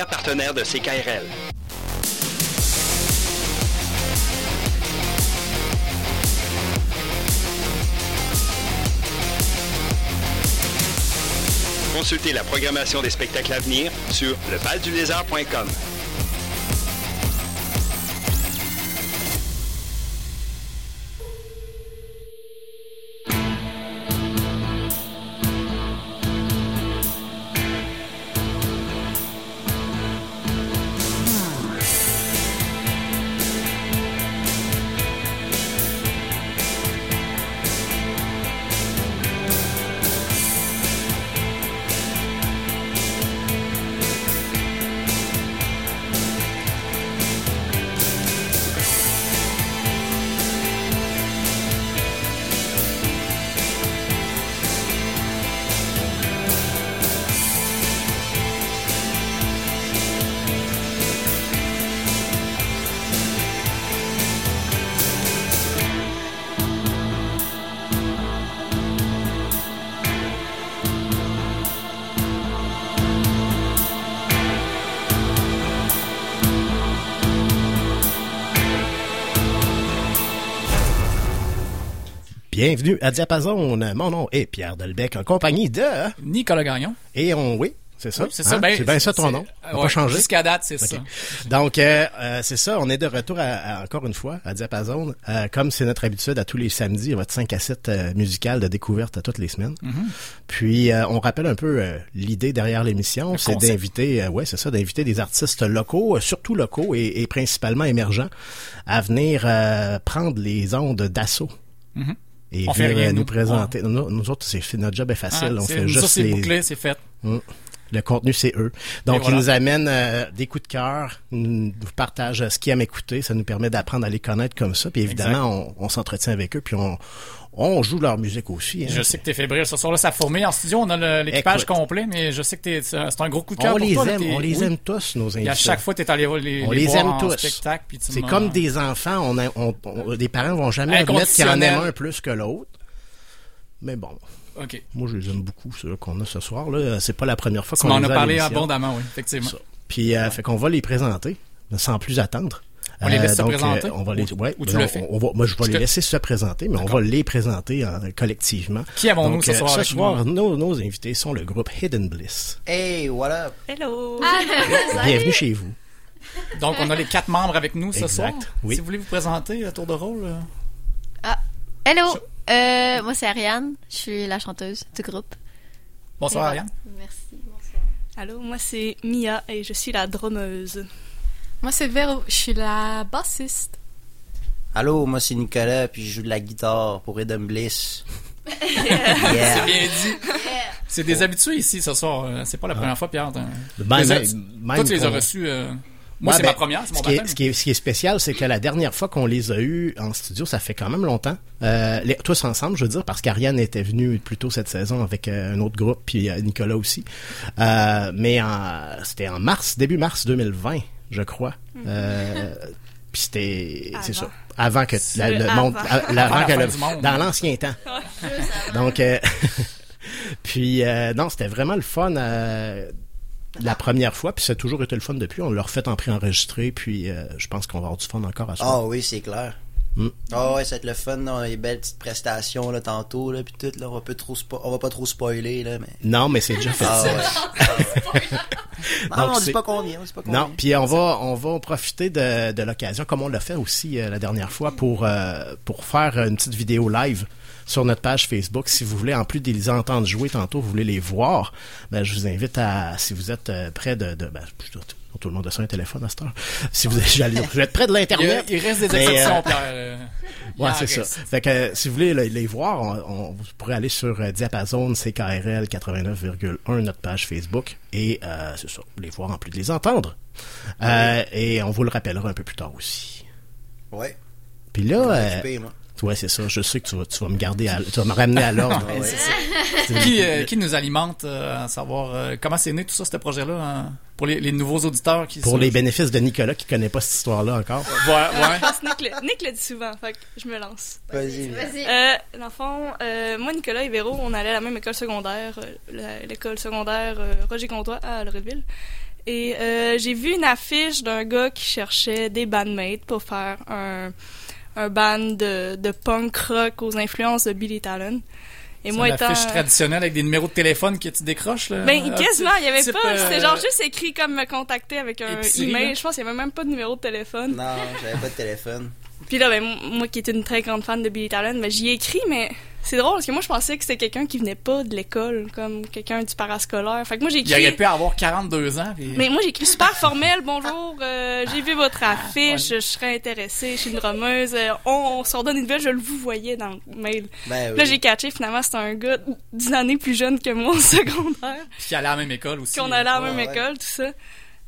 partenaire de CKRL. Consultez la programmation des spectacles à venir sur levaldulézard.com. Bienvenue à Diapason. Mon nom est Pierre Delbecq en compagnie de... Nicolas Gagnon. Et on... Oui, c'est ça. Oui, c'est ça. Hein? Ben, c'est bien ça ton nom? On ouais, pas changé. Jusqu'à date, c'est ça. Donc, euh, euh, c'est ça. On est de retour à, à- encore une fois à Diapason. Euh, comme c'est notre habitude à tous les samedis, votre 5 à 7 euh, musical de découverte à toutes les semaines. Mm-hmm. Puis, on rappelle un peu l'idée derrière l'émission. C'est d'inviter, ouais, c'est ça, d'inviter des artistes locaux, surtout locaux et, et principalement émergents, à venir prendre les ondes d'assaut. Mhm. Et On fait venir, rien, euh, nous nous. présenter. Nous, nous autres, c'est notre job est facile. Ah, on fait nous, juste ça, c'est les, bouclé, c'est fait. Mm. Le contenu, c'est eux. Donc, voilà. ils nous amènent euh, des coups de cœur, ils nous partagent euh, ce qu'ils aiment écouter. Ça nous permet d'apprendre à les connaître comme ça. Puis évidemment, on, on s'entretient avec eux, puis on, on joue leur musique aussi. hein. Je sais que t'es fébrile. Ce soir-là, ça fourmille. En studio, on a l'équipage complet, mais je sais que t'es- c'est un gros coup de cœur on pour les toi. aime, on les oui. aime tous, nos Et invités. à chaque fois, t'es allé les, on les aime en tous. spectacle. C'est comme des enfants. On, a- on, on- les parents vont jamais admettre qu'il y en Inconditionnel. un plus que l'autre. Mais bon, OK. moi, je les aime beaucoup, ceux qu'on a ce soir. là. C'est pas la première fois qu'on as a parlé abondamment, oui, effectivement. Ça. Puis, euh, fait qu'on va les présenter, sans plus attendre. On les laisse se donc, présenter? on va les, Ou- ouais, ou tu non, le fais? on va- moi, je vais Je les te- laisser se présenter, mais on va les présenter euh, collectivement. Qui avons-nous ce euh, soir Ce soir, nos, nos invités sont le groupe Hidden Bliss. Hey, what up? Hello! Bienvenue chez vous. Donc, on a les quatre membres avec nous ce Exact, soir. oui. Si vous voulez vous présenter à tour de rôle. euh, Hello! Euh, moi, c'est Ariane. Je suis la chanteuse du groupe. Bonsoir, Ariane. Merci. Bonsoir. Allô, moi c'est Mia et je suis la drummeuse. Moi, c'est Véro. Je suis la bassiste. Allô, moi c'est Nicolas, puis je joue de la guitare pour Eden Bliss. C'est Yeah. bien dit. C'est des habitués ici ce soir. euh, C'est pas la première fois, Pierre. Ben, Les Toi, tu les as reçus. euh, Moi, Ouais, c'est ben, ma première, c'est mon ce qui, est, ce, qui est, ce qui est spécial, c'est que la dernière fois qu'on les a eus en studio, ça fait quand même longtemps. Euh, les, tous ensemble, je veux dire, parce qu'Ariane était venue plus tôt cette saison avec euh, un autre groupe, puis euh, Nicolas aussi. Euh, mais c'était en mars, début mars 2020, je crois. Euh, puis c'était, c'est ça, avant que la- le avant. monde, à- la- Avant avant la que le- monde. dans l'ancien temps. Donc, euh, puis euh, non, c'était vraiment le fun. euh, la première fois, puis ça a toujours été le fun depuis. On l'a refait en pré-enregistré, puis euh, je pense qu'on va avoir du fun encore à ça. Ah oui, c'est clair. Mm. Ah ouais, ça va être le fun, là, les belles petites prestations là, tantôt, là, puis tout, là, on va, pas trop spo- on va pas trop spoiler, là, mais... Non, mais c'est déjà fait. Ah ouais. non, Donc, on dit pas combien, on dit pas combien. Non, puis on va on va profiter de, de l'occasion, comme on l'a fait aussi euh, la dernière fois, pour euh, pour faire une petite vidéo live sur notre page Facebook. Si vous voulez, en plus de les entendre jouer tantôt, vous voulez les voir, ben, je vous invite à, si vous êtes euh, près de, de ben, plutôt, tout le monde a ça un téléphone à cette heure. Si vous, j'allais dire, vous êtes près de l'internet. il reste des exceptions, euh, euh, Ouais, en c'est ça. Fait que si vous voulez les, voir, on, on- vous pourrez aller sur Diapason CKRL 89,1 notre page Facebook et euh, c'est ça, les voir en plus de les entendre. Euh, et on vous le rappellera un peu plus tard aussi. Ouais, Puis là, euh, moi. Ouais, c'est ça. Je sais que tu vas, tu vas me garder, à, tu vas me ramener à l'ordre. Ah ouais. qui, euh, qui nous alimente euh, à savoir euh, comment c'est né tout ça, ce projet-là, hein, pour les, les nouveaux auditeurs qui Pour sont- les bénéfices de Nicolas qui connaît pas cette histoire-là encore. Ouais, ouais. Que Nick, le, Nick le dit souvent, fait que je me lance. Vas-y. Vas-y. Euh, dans le fond, euh, moi, Nicolas et Véro, on allait à la même école secondaire, euh, l'école secondaire euh, Roger Comtois à Loretteville. Et euh, j'ai vu une affiche d'un gars qui cherchait des bandmates pour faire un, un band de, de punk rock aux influences de Billy Talon. Et C'est moi une étant... affiche traditionnelle avec des numéros de téléphone que tu décroches, là. Ben, quasiment, il y avait type, pas. euh, C'était genre juste écrit comme me contacter avec un épicerie, email. là. Je pense qu'il y avait même pas de numéro de téléphone. Non, j'avais pas de téléphone. Puis là, ben, moi qui étais une très grande fan de Billy Talon, ben, j'y ai écrit, mais c'est drôle parce que moi, je pensais que c'était quelqu'un qui venait pas de l'école, comme quelqu'un du parascolaire. Fait que moi, j'ai Il aurait écrit. pu avoir 42 ans. puis- Mais moi, j'ai écrit super formel. Bonjour, euh, j'ai vu votre affiche, je serais intéressée, je suis une drameuse. euh, on, on se redonne une nouvelle, je le vous voyais dans le mail. Ben Là, j'ai catché, finalement, c'était un gars d'une année plus jeune que moi au secondaire. Puis qui allait à la même école aussi. qu'on allait à la même Ouais, école, tout ça.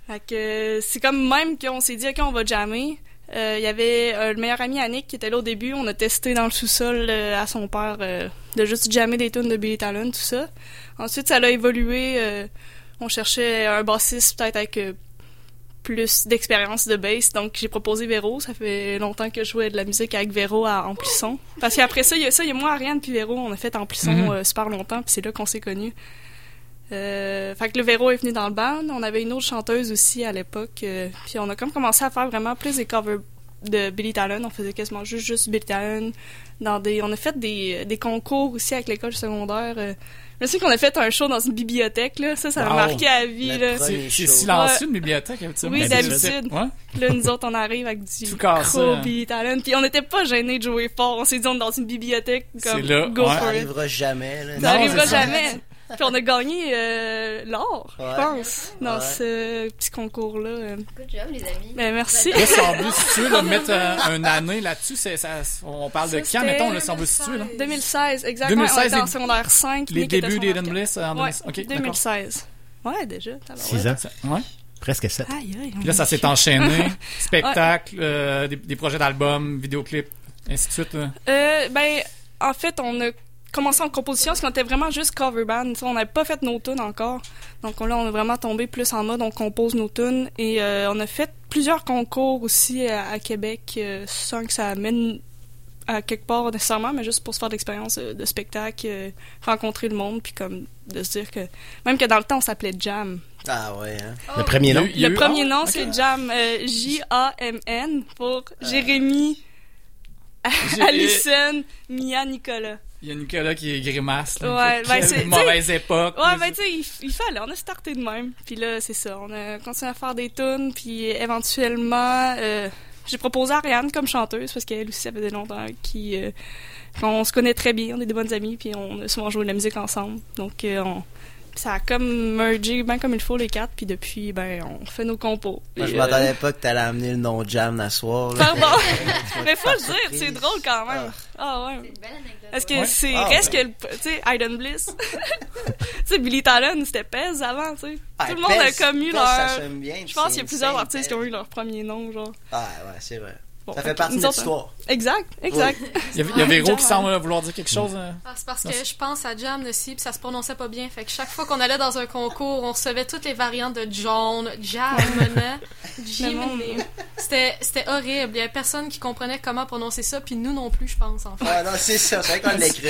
Fait que euh, c'est comme même qu'on s'est dit, OK, on va jammer. Euh, Il y avait euh, le meilleur ami Annick qui était là au début. On a testé dans le sous-sol euh, à son père euh, de juste jammer des tunes de Billy Talon, tout ça. Ensuite, ça a évolué. euh, on cherchait un bassiste peut-être avec euh, plus d'expérience de bass. Donc, j'ai proposé Véro. Ça fait longtemps que je jouais de la musique avec Véro à Amplisson. Parce qu'après ça, il y a ça, il y a moi, Ariane, puis Véro. On a fait Amplisson euh, super longtemps, puis c'est là qu'on s'est connus. Euh, fait que le Véro est venu dans le band. On avait une autre chanteuse aussi à l'époque. euh, puis on a comme commencé à faire vraiment plus des covers de Billy Talon. On faisait quasiment juste, juste Billy Talon. Dans des, on a fait des, des concours aussi avec l'école secondaire. euh. je sais qu'on a fait un show dans une bibliothèque. Là. Ça, ça m'a marqué à vie. Là. C'est silencieux, une bibliothèque, habituellement. Oui, d'habitude. Ouais. Là, nous autres, on arrive avec du Tout gros hein. Billy Talon. Puis on n'était pas gênés de jouer fort. On s'est dit, on est dans une bibliothèque. Comme, C'est là, go ouais. Ça for it. arrivera jamais, là. Ça Non, arrivera c'est ça. Puis on a gagné euh, l'or, Ouais. je pense, dans Ouais. ce petit concours-là. Good job, les amis. Ben, merci. Là, si on veut situer, là, mettre euh, un année là-dessus, c'est, ça, on parle de Ça, quand, c'était mettons, là, si on veut situer, là? 2016, exactement. 2016, on était en les- secondaire 5. Les débuts en d'Eden secondaire Bliss euh, en 2000. 4. Ouais, Ok, d'accord. 2016. Ouais, déjà. tabarouette. Six ans. Ça- Ouais. Presque sept. Aïe, aïe. Puis là, ça s'est enchaîné. Spectacle, euh, des, des projets d'albums, vidéoclips, ainsi de suite. là. Euh, ben, en fait, on a commencé en composition parce qu'on était vraiment juste cover band. Tu sais, On n'avait pas fait nos tunes encore. Donc là, on a vraiment tombé plus en mode on compose nos tunes. Et euh, on a fait plusieurs concours aussi à, à Québec euh, sans que ça amène à quelque part nécessairement, mais juste pour se faire de l'expérience euh, de spectacle, euh, rencontrer le monde, puis comme de se dire que même que dans le temps on s'appelait Jam. Ah ouais, hein. Le premier nom? A le premier nom c'est Jam, euh, J-A-M-N pour Jérémy, Allison, Mia, Nicolas. Il y a Nicolas qui est grimace. Là. Ouais, ben, c'est- mauvaise époque. Ouais, ben tu sais, il, il fallait, on a starté de même. Puis là, c'est ça, on a continué à faire des tunes, puis éventuellement, euh, j'ai proposé à Ariane comme chanteuse, parce qu'elle aussi, ça faisait longtemps qui, euh, qu'on se connaît très bien, on est des bonnes amies, puis on a souvent joué de la musique ensemble. Donc, euh, on, ça a comme mergé bien comme il faut les quatre, puis depuis, ben, on fait nos compos. Moi, je Puis, m'attendais pas que t'allais amener le nom Jam à soir, là. Pardon. Mais faut le dire, c'est drôle quand même. Ah ouais. C'est une belle anecdote. Est-ce que Ouais. c'est Ah, reste ben. que le- tu sais Aiden Bliss? Tu sais Billy Talon c'était Pez avant tu sais Ah, tout le monde a comme eu Pez, leur ça sonne bien, je pense qu'il y a plusieurs artistes qui ont eu leur premier nom genre Ah ouais, c'est vrai. Bon, Ça fait partie de notre autres, histoire. exact exact Il y a, il y a Véro Jam, qui semble vouloir dire quelque chose. euh. Ah, c'est parce que je pense à Jam aussi, puis ça se prononçait pas bien. Fait que chaque fois qu'on allait dans un concours, on recevait toutes les variantes de John, Jam, Jim. C'était c'était horrible. Il y avait personne qui comprenait comment prononcer ça, puis nous non plus, je pense, en fait. Ouais, non, c'est ça. C'est vrai qu'on l'écrit,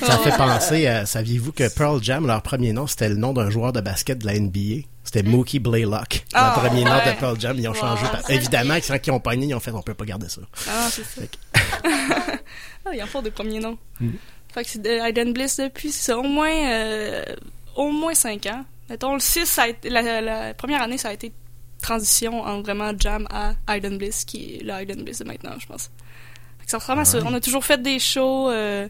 mais... Ça fait penser, à- saviez-vous que Pearl Jam, leur premier nom, c'était le nom d'un joueur de basket de la NBA? C'était Mookie Blaylock. Ah, le premier nom de Pearl Jam, ils ont Wow. changé. Évidemment, quand ils ont pogné, ils ont fait, on peut pas garder ça. ah c'est ça ah il y en faut des premiers noms Mhm. fait que c'est de Aiden Bliss depuis c'est au moins euh, au moins 5 ans mettons le 6 ça a été, la, la première année ça a été transition en vraiment Jam à Aiden Bliss qui est le Aiden Bliss de maintenant je pense Fait que ça ressemble à ça on a toujours fait des shows euh,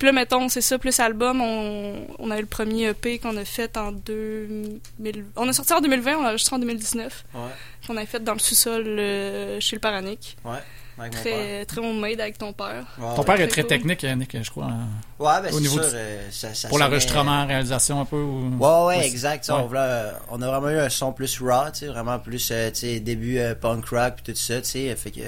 puis là, mettons, c'est ça, plus album, on, on a eu le premier EP qu'on a fait en 2000... On a sorti en 2020, on l'a enregistré en 2019. Ouais, Qu'on a fait dans le sous-sol euh, chez le Paranic. ouais. Avec mon père. Très, très homemade avec ton père. Ouais, Ton ouais. père est Très très cool. technique, Nick, je crois. hein. Ouais, ben Au c'est niveau sûr. du- euh, ça, ça Pour l'enregistrement, réalisation un peu. Ou... Ouais, ouais, exact. On, voulait- on a vraiment eu un son plus raw, tu sais, vraiment plus, euh, tu sais, début euh, punk rock puis tout ça, tu sais. Fait que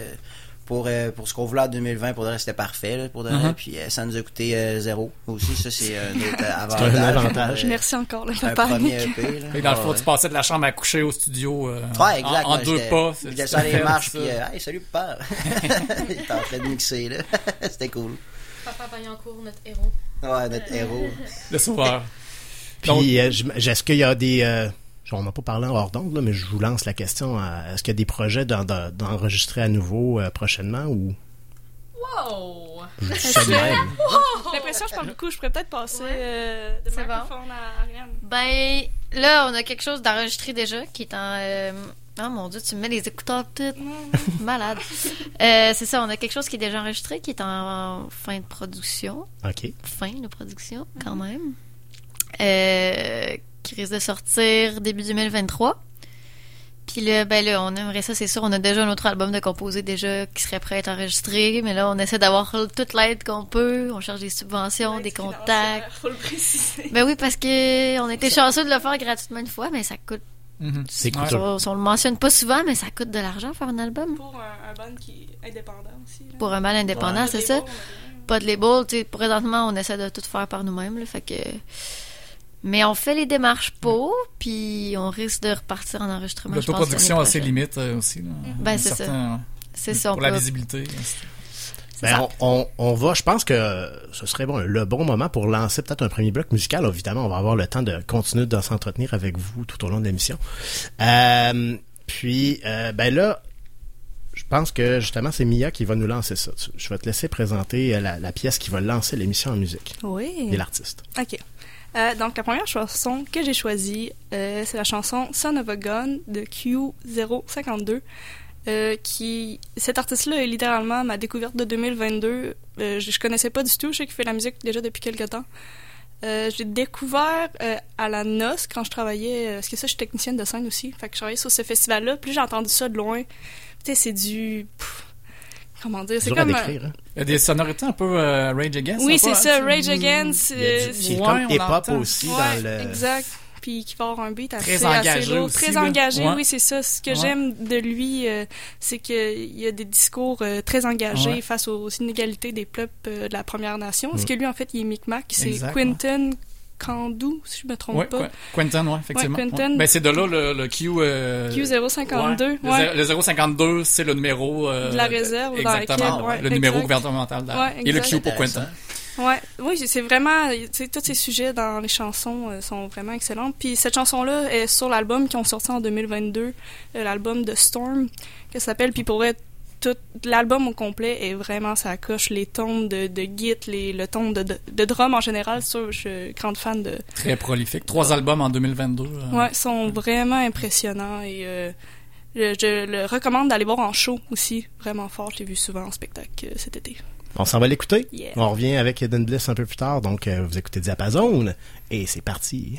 pour, euh, pour ce qu'on voulait en 2020, pour de vrai, c'était parfait, là, pour de vrai. Mhm. Puis euh, ça nous a coûté euh, zéro aussi. Ça, c'est un autre C'est avantage. un avantage. Merci encore, le un premier EP, là. Fait que dans le fond, ouais. tu passais de la chambre à coucher au studio euh, Ouais, exact. en, deux pas. Il les marches, puis euh, hey, salut, papa. il était en train de mixer, là. C'était cool. Papa Vaillancourt, notre héros. Ouais, notre héros. Le sauveur. Donc- Puis, euh, est-ce qu'il y a des, euh, on n'a pas parlé en hors d'onde, là, mais je vous lance la question. Est-ce qu'il y a des projets d'en- d'en- d'enregistrer à nouveau euh, prochainement ou? Wow! je ça même? J'ai l'impression que je parle beaucoup. Je pourrais peut-être passer euh, de C'est bon. microphone à Ariane. Ben, là, on a quelque chose d'enregistré déjà qui est en. euh, Oh mon dieu, tu me mets les écouteurs tout malade. Euh, c'est ça, on a quelque chose qui est déjà enregistré, qui est en fin de production. OK. Fin de production, quand même. Euh, qui risque de sortir début 2023. Puis là, ben là, on aimerait ça, c'est sûr. On a déjà un autre album de composé déjà qui serait prêt à être enregistré. Mais là, on essaie d'avoir toute l'aide qu'on peut. On cherche des subventions, des contacts. Faut le préciser. Ben oui, parce que on était chanceux de le faire gratuitement une fois, mais ça coûte. Mhm. C'est Ouais. coûteux. On, on le mentionne pas souvent, mais ça coûte de l'argent faire un album. Pour un, un band qui est indépendant aussi. là. Pour un mal indépendant, c'est ça. Pas de label, tu sais, présentement, on essaie de tout faire par nous-mêmes, là, fait que... Mais on fait les démarches pour, puis on risque de repartir en enregistrement, L'autoproduction a ses limites euh, aussi. Là. Ben, c'est ça. C'est ça, Pour la peut- visibilité. Ben, on, on, on va, je pense que ce serait bon, le bon moment pour lancer peut-être un premier bloc musical. Évidemment, on va avoir le temps de continuer de s'entretenir avec vous tout au long de l'émission. Euh, puis, euh, ben là, je pense que justement, c'est Mia qui va nous lancer ça. Je vais te laisser présenter la, la pièce qui va lancer l'émission en musique Oui. et l'artiste. Ok. Euh, donc, la première chanson que j'ai choisie, euh, c'est la chanson Son of a Gun de Q052. Euh, qui cet artiste-là est littéralement ma découverte de 2022. Euh, je, je connaissais pas du tout. Je sais qu'il fait la musique déjà depuis quelques temps. J'ai découvert à la noce quand je travaillais, parce que ça, je suis technicienne de scène aussi. Fait que je travaillais sur ce festival-là. Plus j'ai entendu ça de loin. C'est du. Comment dire? C'est comme. un- décrire. Hein? Il y a des sonorités un peu euh, Rage Against. Oui, c'est ça. hein, Rage Against. Euh, du- C'est Ouais, comme hip-hop aussi Ouais, dans le. exact. Puis qui va avoir un beat assez, Très assez engagé lourd. aussi, Très là. engagé, Ouais. oui, c'est ça. Ce que Ouais. j'aime de lui, euh, c'est qu'il y a des discours euh, très engagés Ouais. face aux inégalités des peuples euh, de la Première Nation. Parce Mm. que lui, en fait, il est Micmac. C'est Quentin Si je me trompe Ouais, pas. Qu- Quentin, ouais, effectivement. Ouais, Quentin. Ouais. Ben, c'est de là le, le Q. euh, Q052. ouais. Ouais. Le, zé- le 052, c'est le numéro. euh, De la réserve dans Exactement. laquelle- le numéro exact. gouvernemental. Et le. Q pour Quentin. Ouais, oui, c'est vraiment, tous ces sujets dans les chansons euh, sont vraiment excellents. Puis cette chanson-là est sur l'album qui ont sorti en 2022, euh, l'album de Storm, que ça s'appelle. Puis pour être tout l'album au complet est vraiment ça coche les tons de, de git, les, le ton de, de, de drum en général. Ça, je suis grande fan de. Très prolifique. Trois albums en 2022. euh. Ouais, ils sont vraiment impressionnants et euh, je, je le recommande d'aller voir en show aussi, vraiment fort. Je l'ai vu souvent en spectacle euh, cet été. On s'en va l'écouter. Yeah. On revient avec Eden Bliss un peu plus tard. Donc, euh, vous écoutez Diapason. Et c'est parti.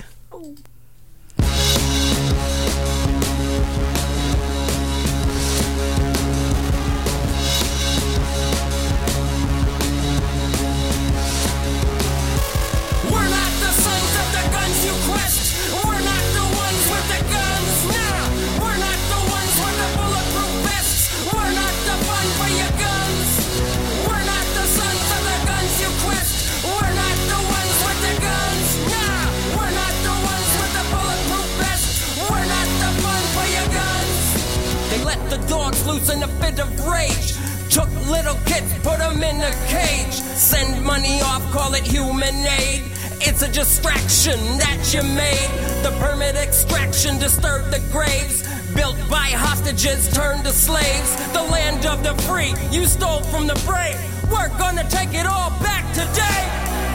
Loose in a fit of rage. Took little kids, put them in a cage. Send money off, call it human aid. It's a distraction that you made. The permit extraction disturbed the graves. Built by hostages turned to slaves. The land of the free, you stole from the brave. We're gonna take it all back today.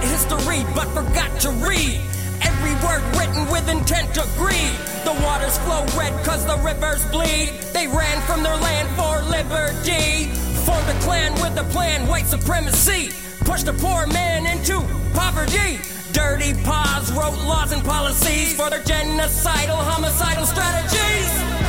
History but forgot to read. Every word written with intent to greed. The waters flow red cause the rivers bleed. They ran from their land for liberty. Formed a clan with a plan, white supremacy. Pushed a poor man into poverty. Dirty paws wrote laws and policies for their genocidal, homicidal strategies.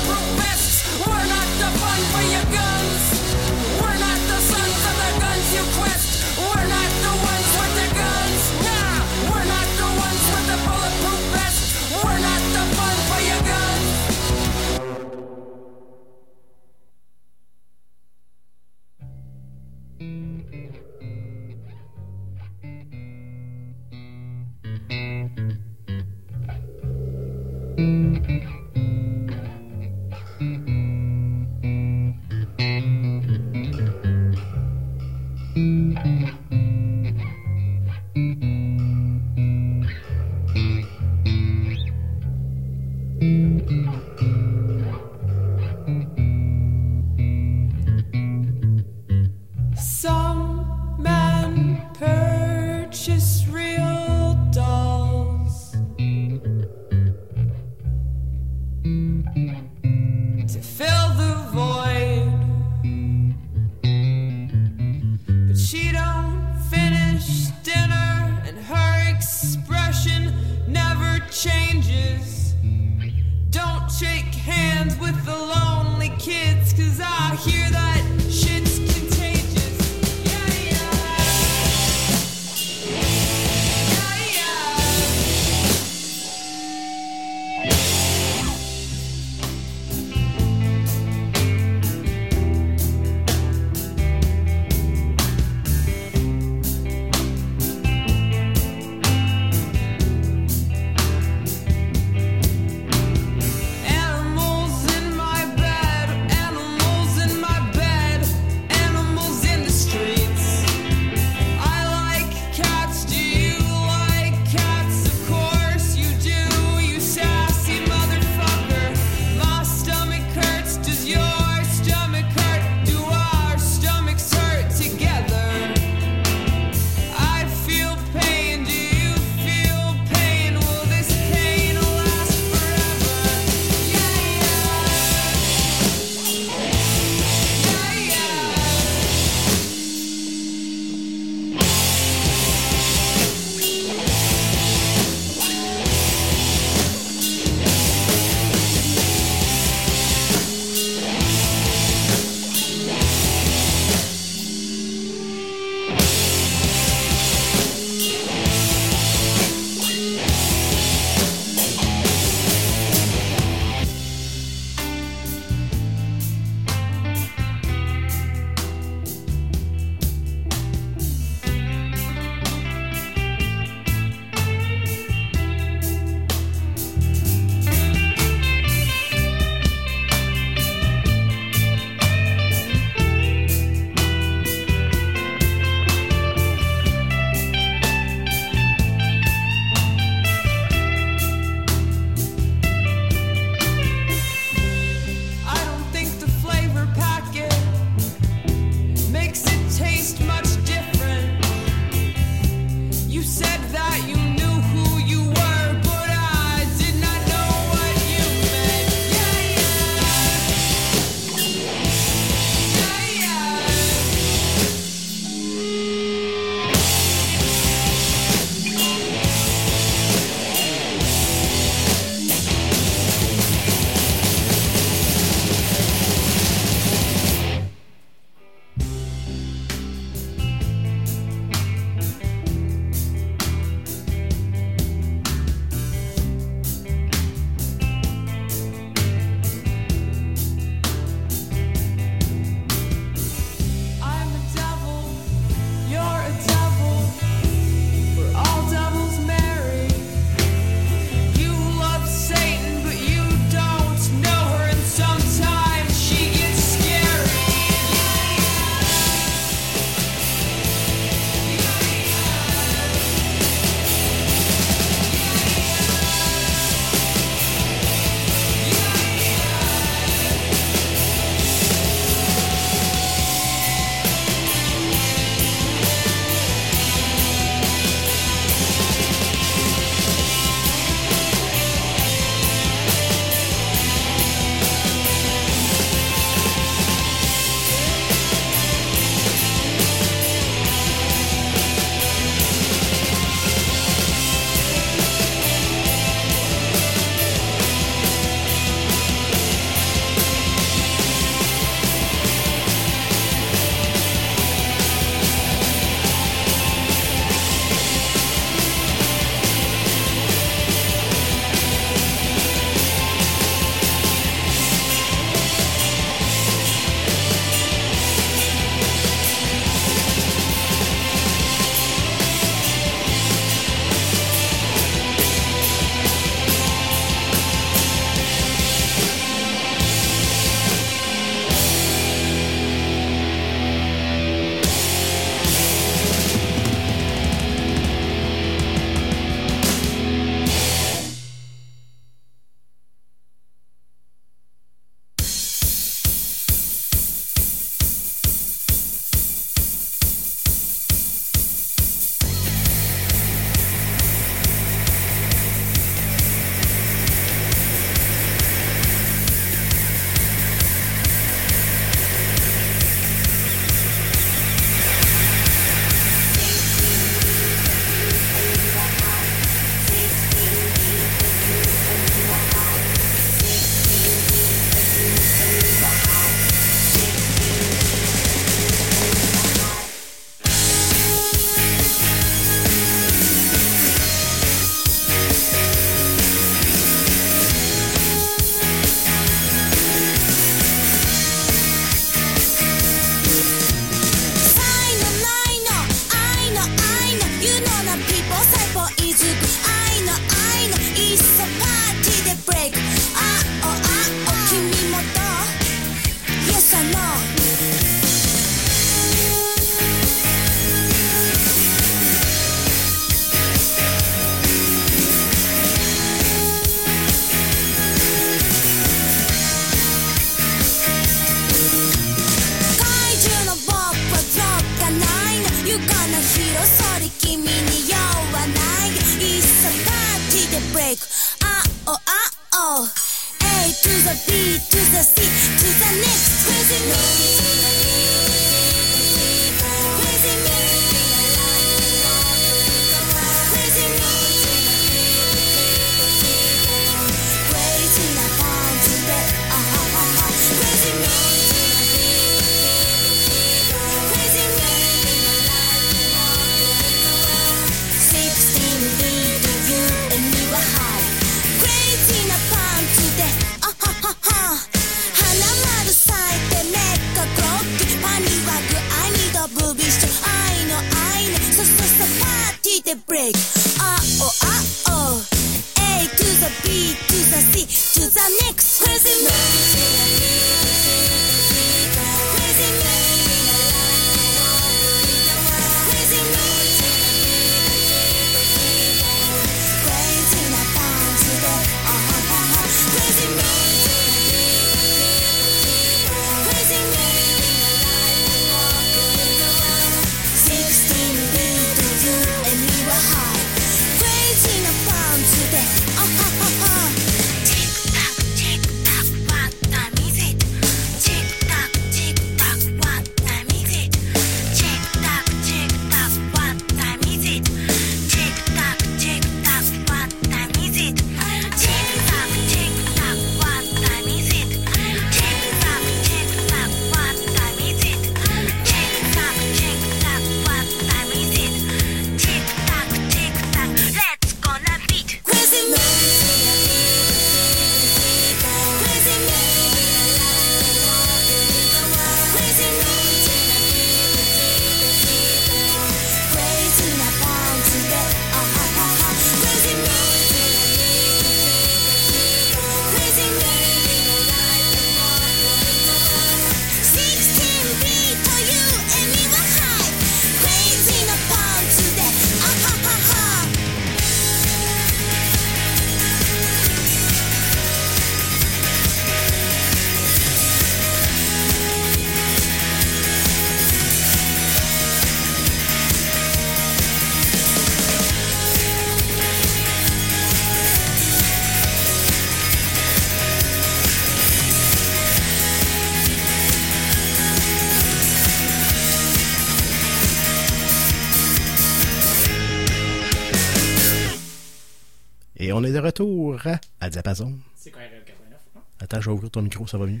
On est de retour à Diapason. C'est même 89. hein? Attends, je vais ouvrir ton micro, ça va mieux.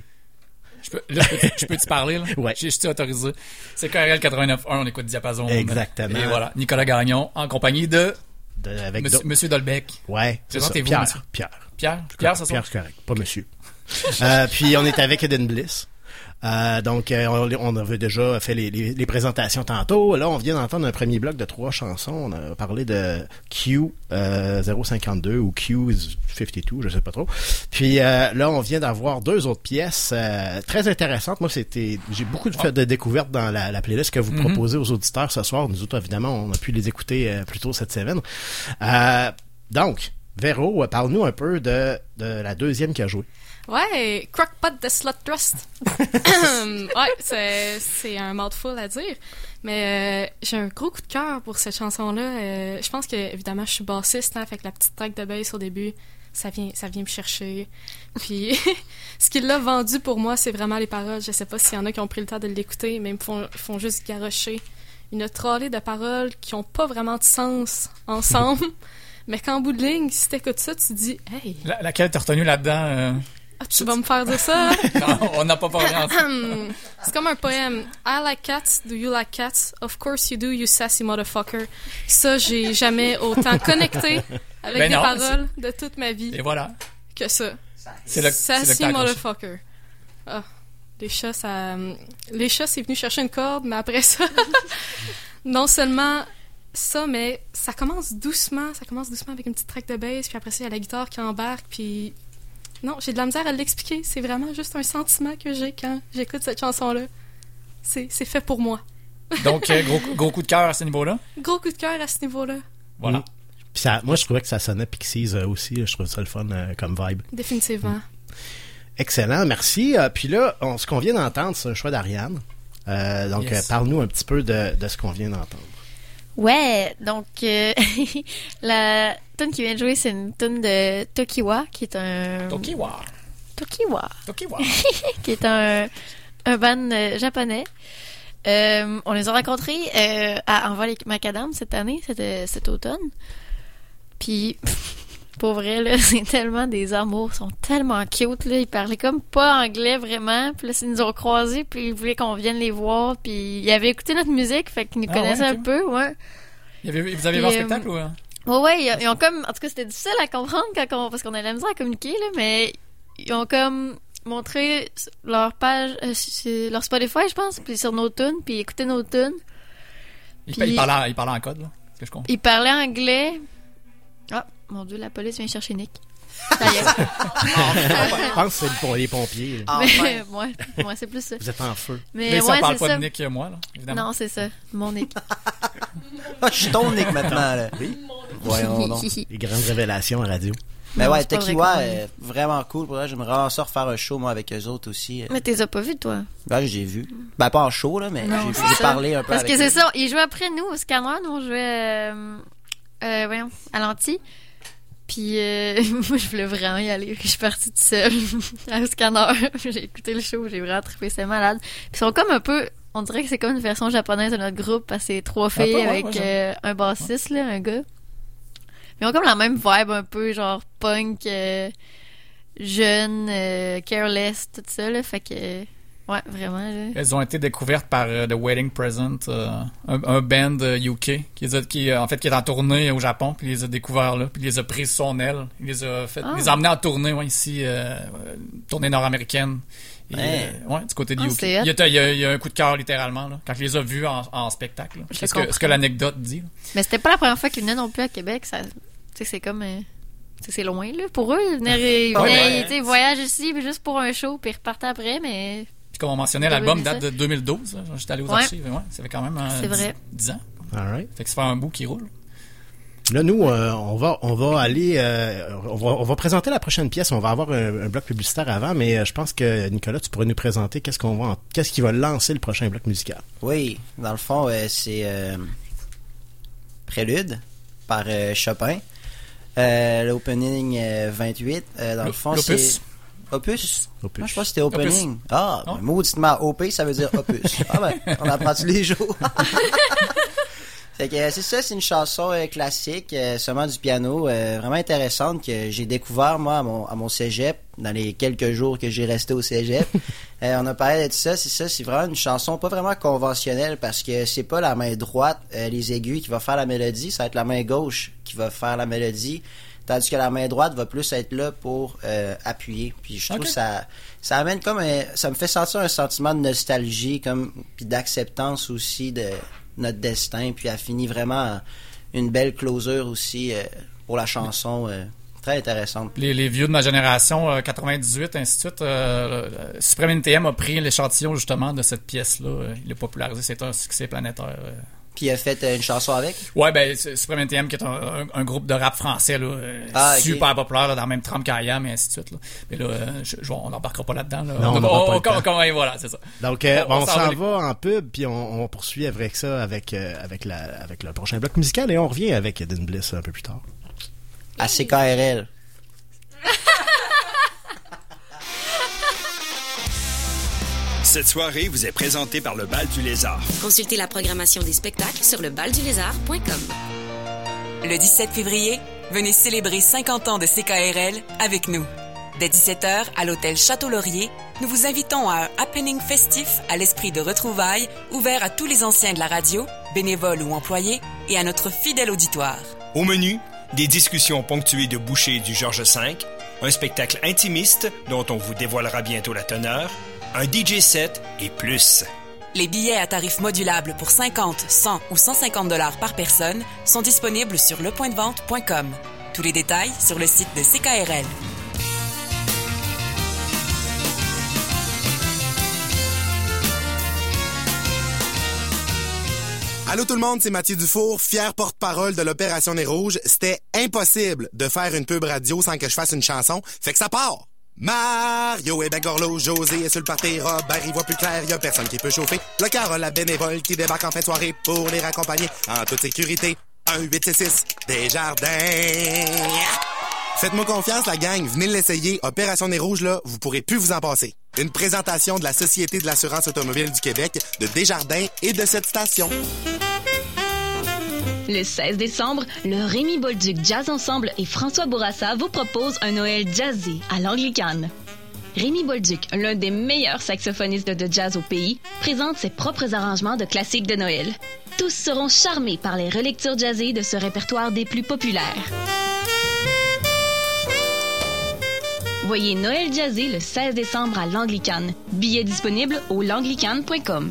Je peux, là, je peux, je peux te parler, là? Ouais. Je suis autorisé. C'est KRL 89.1, on écoute Diapason. Exactement. Et voilà, Nicolas Gagnon, en compagnie de De- avec Monsieur, Monsieur Dolbec. Ouais, c'est ça. Présentez-vous, Pierre, monsieur. Pierre. Pierre? Pierre, ça Pierre, c'est correct. Pas monsieur. Euh, puis on est avec Eden Bliss. Euh, donc, euh, on, on avait déjà fait les, les- les présentations tantôt. Là, on vient d'entendre un premier bloc de trois chansons. On a parlé de Q euh, 052 ou Q 52, je sais pas trop. Puis euh, là, on vient d'avoir deux autres pièces euh, très intéressantes. Moi, c'était j'ai beaucoup de, de découvertes dans la, la playlist que vous Mhm. proposez aux auditeurs ce soir. Nous autres, évidemment, on a pu les écouter euh, plus tôt cette semaine. Euh, donc, Véro, parle-nous un peu de, de la deuxième qui a joué. Ouais, Crockpot de Slot Trust. ouais, c'est, un mouthful à dire. Mais euh, j'ai un gros coup de cœur pour cette chanson-là. Euh, je pense que, évidemment, je suis bassiste, hein, fait que la petite track de bass au début, ça vient, ça vient me chercher. Puis, ce qui l'a vendu pour moi, c'est vraiment les paroles. Je sais pas s'il y en a qui ont pris le temps de l'écouter, mais ils me font, font juste garocher une trollée de paroles qui ont pas vraiment de sens ensemble. mais qu'en bout de ligne, si t'écoutes ça, tu dis, hey, La- laquelle t'as retenu là-dedans? euh? Ah, tu vas me faire dire ça? Non, on n'a pas parlé ensemble. C'est comme un poème. I like cats, do you like cats? Of course you do, you sassy motherfucker. Ça, j'ai jamais autant connecté avec Ben des non, paroles de toute ma vie Et voilà. que ça. C'est le, le Sassy accroché. motherfucker. Ah, les chats, ça. Les chats, c'est venu chercher une corde, mais après ça, non seulement ça, mais ça commence doucement. Ça commence doucement avec une petite track de bass, puis après ça, il y a la guitare qui embarque, puis. Non, j'ai de la misère à l'expliquer. C'est vraiment juste un sentiment que j'ai quand j'écoute cette chanson-là. C'est c'est fait pour moi. Donc, euh, gros, gros coup de cœur à ce niveau-là? Gros coup de cœur à ce niveau-là. Voilà. Mm. Puis ça, moi, je trouvais que ça sonnait Pixies euh, aussi. Je trouvais ça le fun euh, comme vibe. Définitivement. Excellent, merci. Euh, puis là, on- ce qu'on vient d'entendre, c'est un choix d'Ariane. Euh, donc, Yes. euh, parle-nous un petit peu de, de ce qu'on vient d'entendre. Ouais, donc euh, la tune qui vient de jouer, c'est une tune de Tokiwa, qui est un Tokiwa. Tokiwa, Tokiwa. qui est un un band euh, japonais. Euh, on les a rencontrés euh, à Envol et Macadam cette année, c'était cet automne. Puis pour vrai là, c'est tellement des amours, ils sont tellement cute là, ils parlaient comme pas anglais vraiment. Puis là, ils nous ont croisés, puis ils voulaient qu'on vienne les voir, puis ils avaient écouté notre musique, fait qu'ils nous Ah connaissaient ouais, un peu, ouais. Il y avait- vous avez vu un euh, spectacle ou... euh? Ouais, ouais, ils, ils ont comme. En tout cas, c'était difficile à comprendre quand on, parce qu'on a de la misère à communiquer, là, mais ils ont comme montré leur page, euh, leur Spotify, je pense, puis sur nos tunes, puis écouter nos tunes. Il, puis- il parlait, il parlait en code, là. que je comprends? Il parlait anglais. Ah, mon Dieu, la police vient chercher Nick. Ça y est. Je pense que c'est pour les pompiers. là. Ah, Mais, ouais, ouais, c'est plus ça. Vous êtes en feu. Mais Mais ça, ouais, parle c'est pas ça. de Nick et moi, là, évidemment. Non, c'est ça. Mon Nick. Ah, je suis ton Nick maintenant, là. Voyons donc. Les grandes révélations à radio. Mais Non, ouais, c'est pas vrai Tequiwa, quand même. euh, vraiment cool. Pour vrai, j'aimerais ça refaire un show, moi, avec eux autres aussi. Mais t'es pas vu, toi? Là, j'ai vu. Ben, pas en show, là, mais j'ai c'est j'ai ça. parlé un peu Parce avec que c'est ça, ils jouaient après nous au scanner, nous on jouait euh, euh, voyons, à l'anti. Puis euh, moi je voulais vraiment y aller, je suis partie toute seule au scanner. j'ai écouté le show, j'ai vraiment trippé, c'est malade. Puis ils sont comme un peu on dirait que c'est comme une version japonaise de notre groupe parce que c'est trois peu, filles avec ouais, euh, un bassiste là, un gars. Mais ils ont comme la même vibe un peu genre punk euh, jeune, euh, careless, tout ça là, fait que ouais, vraiment là. Elles ont été découvertes par euh, The Wedding Present, euh, un, un band euh, UK qui, les a- qui, euh, en fait qui est en tournée au Japon, puis il les a découverts là, puis les a pris son aile, il les a fait, Ah. les a emmenés en tournée ouais, ici, euh, euh, tournée nord-américaine. Ouais. euh, ouais, du côté de Ah, UK. Il y, a, il y a- il y a un coup de cœur littéralement là, quand il les a vus en, en spectacle. Je C'est ce que, ce que l'anecdote dit. là. Mais c'était pas la première fois qu'ils venaient non plus à Québec. Ça, c'est comme, euh, c'est loin là pour eux. Ils venaient, ils venaient, ouais. ici puis juste pour un show puis ils repartaient après. Mais comme on mentionnait, l'album date de 2012. là. J'étais allé aux Ouais. archives. Ouais, ça fait quand même euh, C'est 10 vrai. 10 ans. All right. Fait que ça fait un bout qui roule. Là, nous, euh, on va, on va aller, euh, on va, on va présenter la prochaine pièce. On va avoir un, un bloc publicitaire avant, mais euh, je pense que Nicolas, tu pourrais nous présenter qu'est-ce qu'on va, en- qu'est-ce qui va lancer le prochain bloc musical. Oui, dans le fond, euh, c'est euh, Prélude par euh, Chopin. Euh, L'opening euh, 28, euh, dans le fond, L'opus? c'est... Opus? Opus. Moi, je pense que c'était opening. Opus. Ah, ben, mauditement, OP, ça veut dire opus. ah ben, on apprend tous les jours? Fait que euh, c'est ça, c'est une chanson euh, classique, euh, seulement du piano, euh, vraiment intéressante que j'ai découvert moi à mon, à mon cégep dans les quelques jours que j'ai resté au cégep. Euh, on a parlé de ça, c'est ça, c'est vraiment une chanson pas vraiment conventionnelle parce que c'est pas la main droite, euh, les aiguilles qui va faire la mélodie, ça va être la main gauche qui va faire la mélodie, tandis que la main droite va plus être là pour euh, appuyer. Puis je trouve Ok. ça ça amène comme un- ça me fait sentir un sentiment de nostalgie comme puis d'acceptance aussi de notre destin puis elle finit vraiment une belle closure aussi euh, pour la chanson euh, très intéressante. Les, les vieux de ma génération, euh, 98, ainsi de suite, euh, Supreme NTM a pris l'échantillon justement de cette pièce-là. il l'a popularisé, c'est un succès planétaire. Puis il a fait euh, une chanson avec? Ouais, ben, c'est- Supreme NTM qui est un, un- un groupe de rap français, là, euh, Ah, super populaire, là, dans le même trempe qu'Ayam, et ainsi de suite. Là. Mais là, euh, je- je- on n'embarquera pas là-dedans. Là. Non, on on, pas on- voilà, c'est ça. Donc, euh, On- on on, s'en va va en pub, puis on, on poursuit avec ça, avec, euh, avec, la, avec le prochain bloc musical, et on revient avec Eden Bliss un peu plus tard. À CKRL. Cette soirée vous est présentée par le Bal du Lézard. Consultez la programmation des spectacles sur lebaldulézard.com. Le 17 février, venez célébrer 50 ans de CKRL avec nous. Dès 17h, à l'hôtel Château-Laurier, nous vous invitons à un happening festif à l'esprit de retrouvailles, ouvert à tous les anciens de la radio, bénévoles ou employés, et à notre fidèle auditoire. Au menu, des discussions ponctuées de bouchées du Georges V, un spectacle intimiste dont on vous dévoilera bientôt la teneur, un DJ set et plus. Les billets à tarif modulable pour 50, 100 ou 150 dollars par personne sont disponibles sur lepointdevente.com. Tous les détails sur le site de CKRL. Allô tout le monde, c'est Mathieu Dufour, fier porte-parole de l'Opération Nez Rouge. C'était impossible de faire une pub radio sans que je fasse une chanson, fait que ça part! Mario et Begorlo, José est sur le party, Robert y voit plus clair, y a personne qui peut chauffer. Le Carole, la bénévole qui débarque en fin de soirée pour les raccompagner en toute sécurité. 1 866 Desjardins. Faites-moi confiance, la gang. Venez l'essayer. Opération Nez Rouge, là, vous pourrez plus vous en passer. Une présentation de la Société de l'assurance automobile du Québec, de Desjardins et de cette station. Le 16 décembre, le Rémi Bolduc Jazz Ensemble et François Bourassa vous proposent un Noël jazzy à l'anglicane. Rémi Bolduc, l'un des meilleurs saxophonistes de jazz au pays, présente ses propres arrangements de classiques de Noël. Tous seront charmés par les relectures jazzées de ce répertoire des plus populaires. Voyez Noël Jazzé le 16 décembre à l'Anglicane. Billets disponibles au langlicane.com.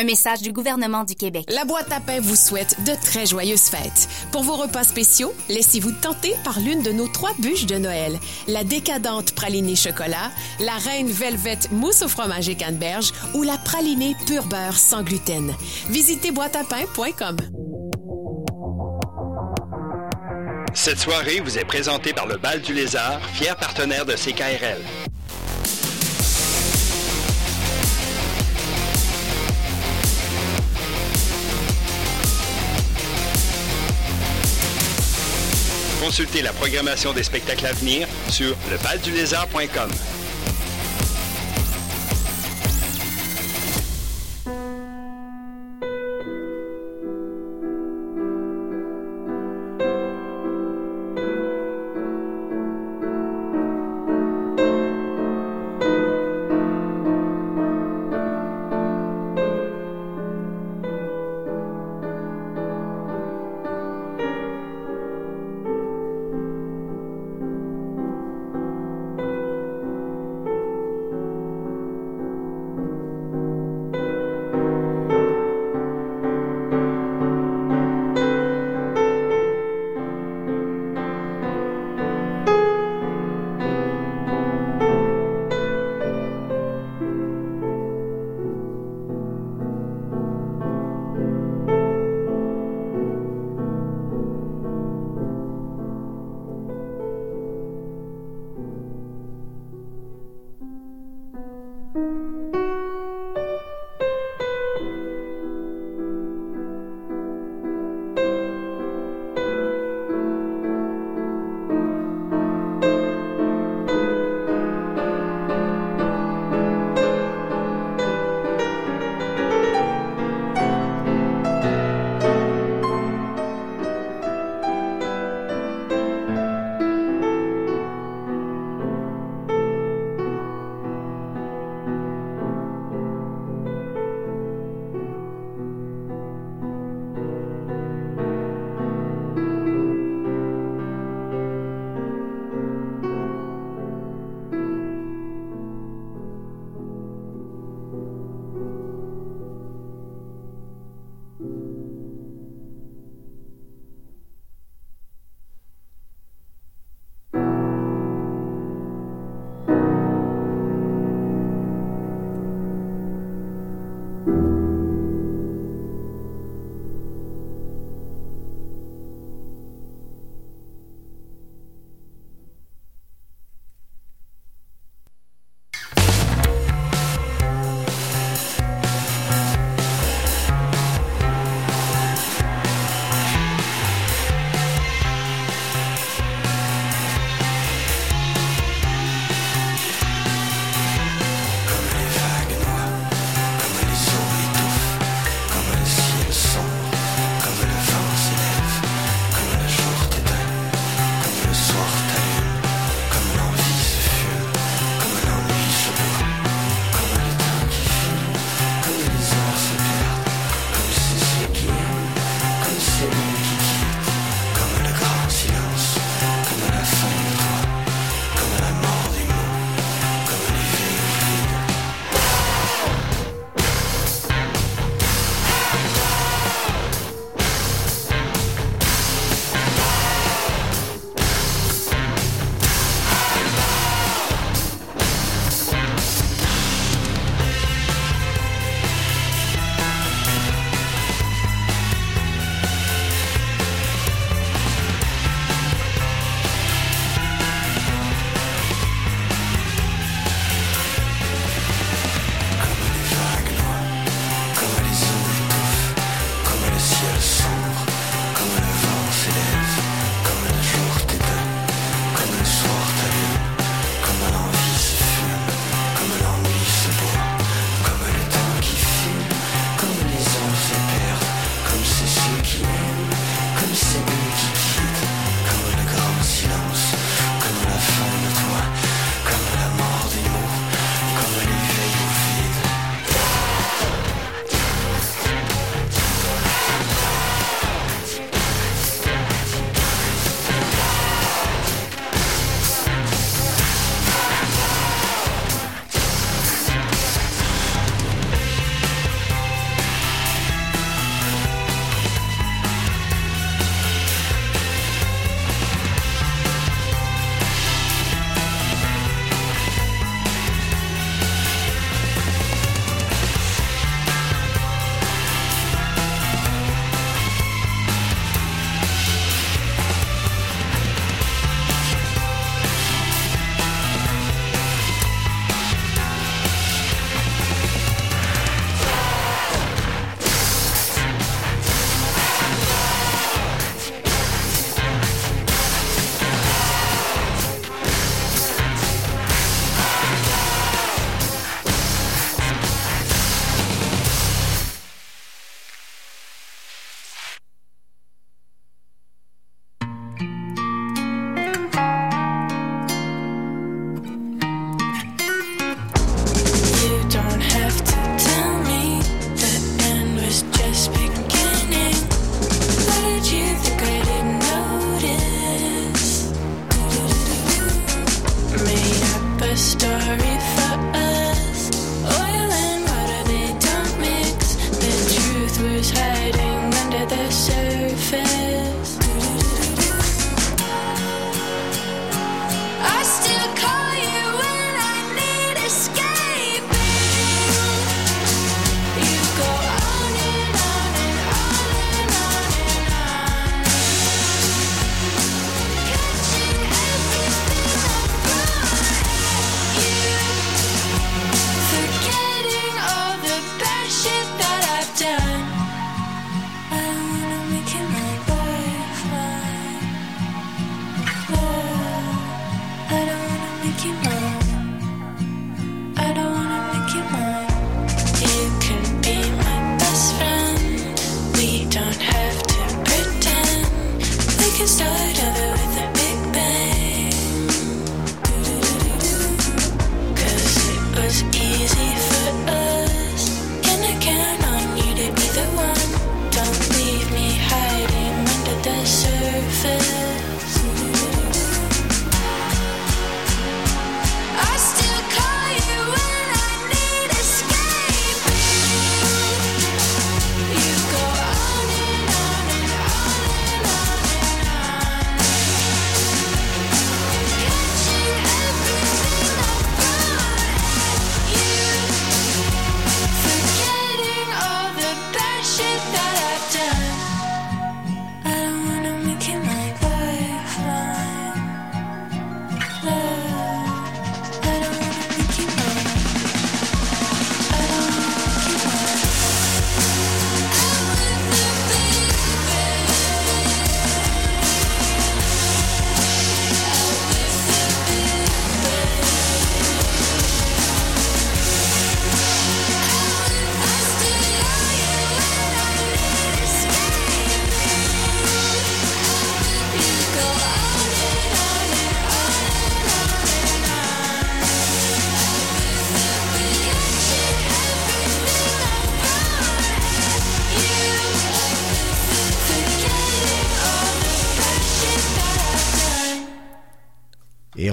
Un message du gouvernement du Québec. La boîte à pain vous souhaite de très joyeuses fêtes. Pour vos repas spéciaux, laissez-vous tenter par l'une de nos trois bûches de Noël. La décadente pralinée chocolat, la reine velvet mousse au fromage et canneberge ou la pralinée pur beurre sans gluten. Visitez boîteapain.com. Cette soirée vous est présentée par le Bal du Lézard, fier partenaire de CKRL. Consultez la programmation des spectacles à venir sur lebaldulézard.com.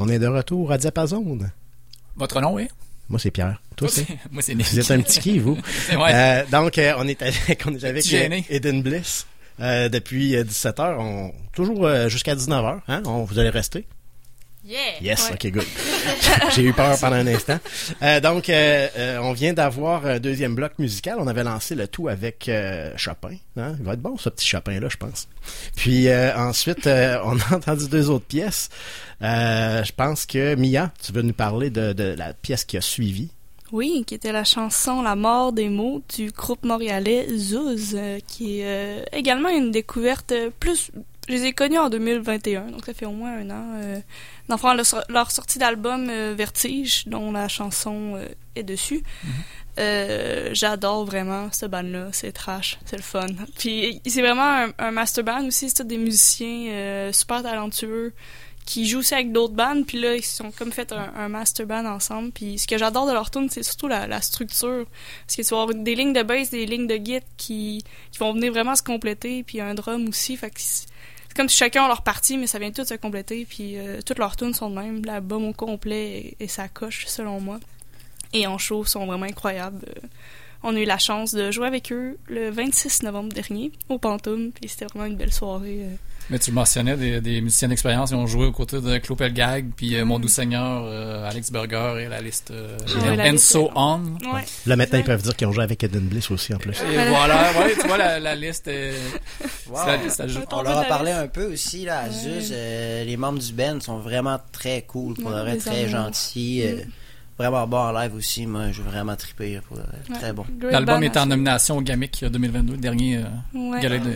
on est de retour à Diapason. Votre nom, oui? Moi, c'est Pierre. Toi, c'est? moi, c'est Nick. Vous êtes un petit qui, vous? C'est vrai. Euh, donc, euh, on est avec, on est avec euh, Eden Bliss. euh, depuis 17h, on, toujours jusqu'à 19h. Hein? On, vous allez rester? Yeah! Yes, Ouais. ok, good. J'ai eu peur pendant un instant. Euh, donc, euh, euh, on vient d'avoir un deuxième bloc musical. On avait lancé le tout avec euh, Chopin. Hein? Il va être bon, ce petit Chopin-là, je pense. Puis euh, ensuite, euh, on a entendu deux autres pièces. Euh, je pense que, Mia, tu veux nous parler de, de la pièce qui a suivi? Oui, qui était la chanson La mort des mots du groupe montréalais Zouz, qui est euh, également une découverte plus. Je les ai connus en 2021, donc ça fait au moins un an. Euh, dans le leur, leur sortie d'album euh, Vertige, dont la chanson euh, est dessus. Euh, J'adore vraiment ce band-là, c'est trash, c'est le fun. Puis c'est vraiment un, un master band aussi, c'est tous des musiciens euh, super talentueux qui jouent aussi avec d'autres bandes, puis là, ils sont comme fait un, un master band ensemble. Puis ce que j'adore de leur tune, c'est surtout la, la structure. Parce que tu vas avoir des lignes de bass, des lignes de git qui, qui vont venir vraiment se compléter, puis un drum aussi. Fait que comme si chacun a leur partie, mais ça vient tout se compléter, puis euh, toutes leurs tunes sont de même. L'album au complet et, et sa coche, selon moi. Et en show, sont vraiment incroyables. Euh, on a eu la chance de jouer avec eux le 26 novembre dernier au Pantoum, puis c'était vraiment une belle soirée. euh. Mais tu le mentionnais, des, des musiciens d'expérience, ils ont joué aux côtés de Claude Pelgag, puis euh, Mon Doux Seigneur, euh, Alex Burger et la liste euh, Ouais, and, la and liste, so on. Ouais. Là, maintenant, ils peuvent dire qu'ils ont joué avec Eden Bliss aussi, en plus. Et voilà, ouais, tu vois, la, la liste est... Wow. la- On leur a parlé un peu aussi là, à Zuz. euh, les membres du band sont vraiment très cool, pour le vrai, très gentils. euh, Mm. vraiment bon en live aussi. Moi, j'ai vraiment trippé. Pour. Ouais. Très bon. L'album est en nomination au Gamic 2022, dernier euh, Ouais. gala de...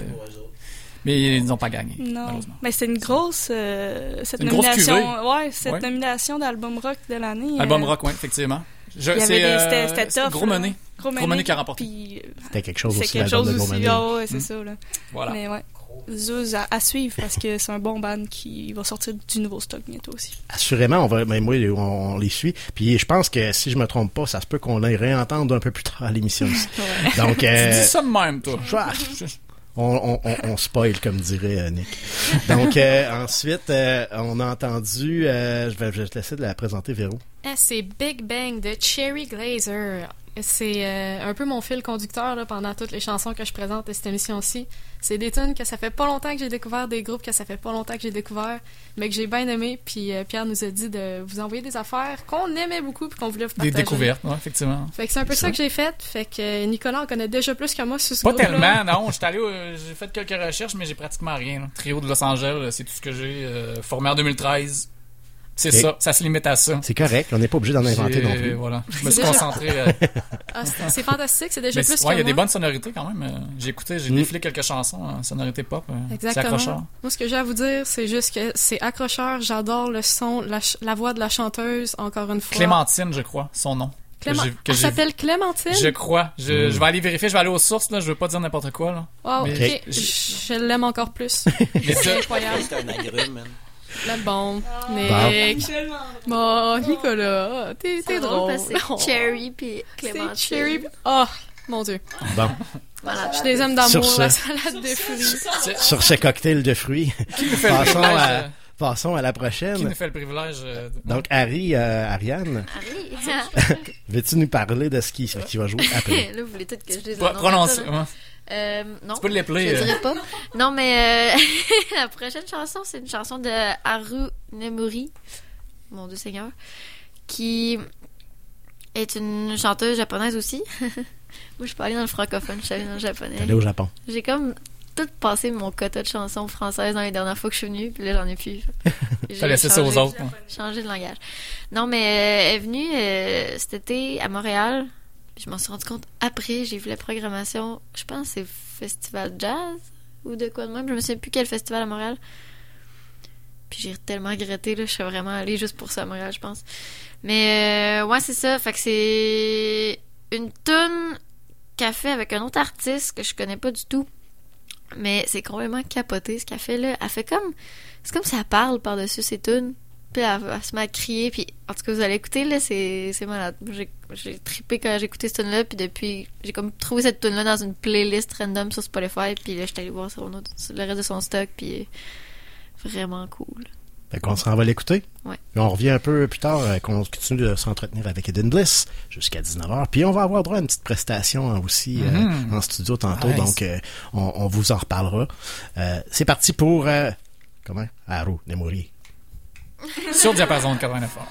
Mais ils n'ont pas gagné, Non, malheureusement. mais c'est une grosse euh, cette Une grosse nomination, cuvée. ouais, cette Ouais. nomination d'album rock de l'année. Album euh, rock, oui, effectivement. Euh, c'était c'est tough. Gros là. Money. Gros Money qui a remporté. Euh, C'était quelque chose c'est aussi, quelque chose aussi. Ouais, c'est Mm. ça là. Voilà. Mais ouais. Zouz à, à suivre parce que c'est un bon band qui va sortir du nouveau stock bientôt aussi. Assurément, on va, mais moi, on, on les suit. Puis je pense que si je me trompe pas, ça se peut qu'on les réentende un peu plus tard à l'émission aussi. Ouais. Donc, Tu euh, dis ça de même, toi. On, on, on, spoil, comme dirait euh, Nick. Donc, euh, ensuite, euh, on a entendu, je, vais, je te laisser de la présenter, Véro. Eh, c'est Big Bang de Cherry Glazer. C'est euh, un peu mon fil conducteur là, pendant toutes les chansons que je présente de cette émission-ci. C'est des tunes que ça fait pas longtemps que j'ai découvert, des groupes que ça fait pas longtemps que j'ai découvert, mais que j'ai bien aimé. Puis euh, Pierre nous a dit de vous envoyer des affaires qu'on aimait beaucoup puis qu'on voulait vous Des partager. découvertes, ouais, effectivement. Fait que c'est un peu ça ça. que j'ai fait. Fait que euh, Nicolas en connaît déjà plus que moi sur ce Pas tellement, non. J'étais allé, au- j'ai fait quelques recherches, mais j'ai pratiquement rien. là. Trio de Los Angeles, c'est tout ce que j'ai. euh, formé en 2013. C'est ça, ça se limite à ça. C'est correct, on n'est pas obligé d'en inventer non plus. Voilà. Je me C'est suis déjà- concentré. euh, Ah, c'est fantastique, c'est déjà mais plus ouais, il y a moi. des bonnes sonorités quand même. euh, J'ai écouté, j'ai Mm. défilé quelques chansons en sonorité pop. euh, C'est accrocheur. Exactement. Moi, ce que j'ai à vous dire, c'est juste que c'est accrocheur. J'adore le son, la, ch- la voix de la chanteuse, encore une fois. Clémentine, je crois, son nom. Que Clément- Elle s'appelle Clémentine? Je crois. Je, Mm. je vais aller vérifier, je vais aller aux sources, là. Je veux pas dire n'importe quoi, là. Wow, Mais ok. je- Je l'aime encore plus. C'est incroyable. C'est un agrume, man. La bombe. Ah. Nick. Bon, Nicolas, t'es drôle. parce que c'est Cherry puis Clémentine. C'est Cherry. Oh, mon Dieu. Bon, Voilà. Je les aime Sur d'amour, ce- la salade de fruits. sur ce cocktail de fruits, nous fait le passons, privilège, à, euh, passons à la Qui prochaine. nous fait le privilège euh, de- Donc, Harry, euh, Ariane, Harry. veux-tu nous parler de ce qui, ce qui va jouer après? Là, vous voulez tout que je dise Pas le Euh, non. Tu peux Je euh. dirais pas. Non, mais euh, la prochaine chanson, c'est une chanson de Haru Nemuri, mon Dieu Seigneur, qui est une chanteuse japonaise aussi. Moi, je suis pas allée dans le francophone, je suis allée dans le japonais. Allez au Japon. J'ai comme tout passé mon quota de chansons françaises dans les dernières fois que je suis venue, puis là, j'en ai plus. J'ai T'as laissé ça aux autres. Changé de langage. Non, mais euh, elle est venue euh, cet été à Montréal. Je m'en suis rendu compte après, j'ai vu la programmation, je pense c'est Festival Jazz ou de quoi de même, je me souviens plus quel festival à Montréal. Puis j'ai tellement regretté, là, je suis vraiment allée juste pour ça à Montréal, je pense. Mais euh, ouais, c'est ça, fait que c'est une tune qu'elle fait avec un autre artiste que je connais pas du tout. Mais c'est complètement capoté ce qu'elle fait là. Elle fait comme. C'est comme elle parle par-dessus ses tunes. Puis elle, elle, se met à crier, puis en tout cas, vous allez écouter, là, c'est malade. J'ai trippé quand j'ai écouté cette tune-là, puis depuis, j'ai comme trouvé cette tune-là dans une playlist random sur Spotify, puis là, j'étais allée voir sur, le reste de son stock, puis vraiment cool. Fait qu'on s'en va l'écouter. Ouais. On revient un peu plus tard, euh, qu'on continue de s'entretenir avec Eden Bliss jusqu'à 19h. Puis on va avoir droit à une petite prestation hein, aussi euh, mm-hmm. en studio tantôt, donc euh, on, vous en reparlera. C'est parti pour... comment? Haru Nemori sur Diapason 89 ans.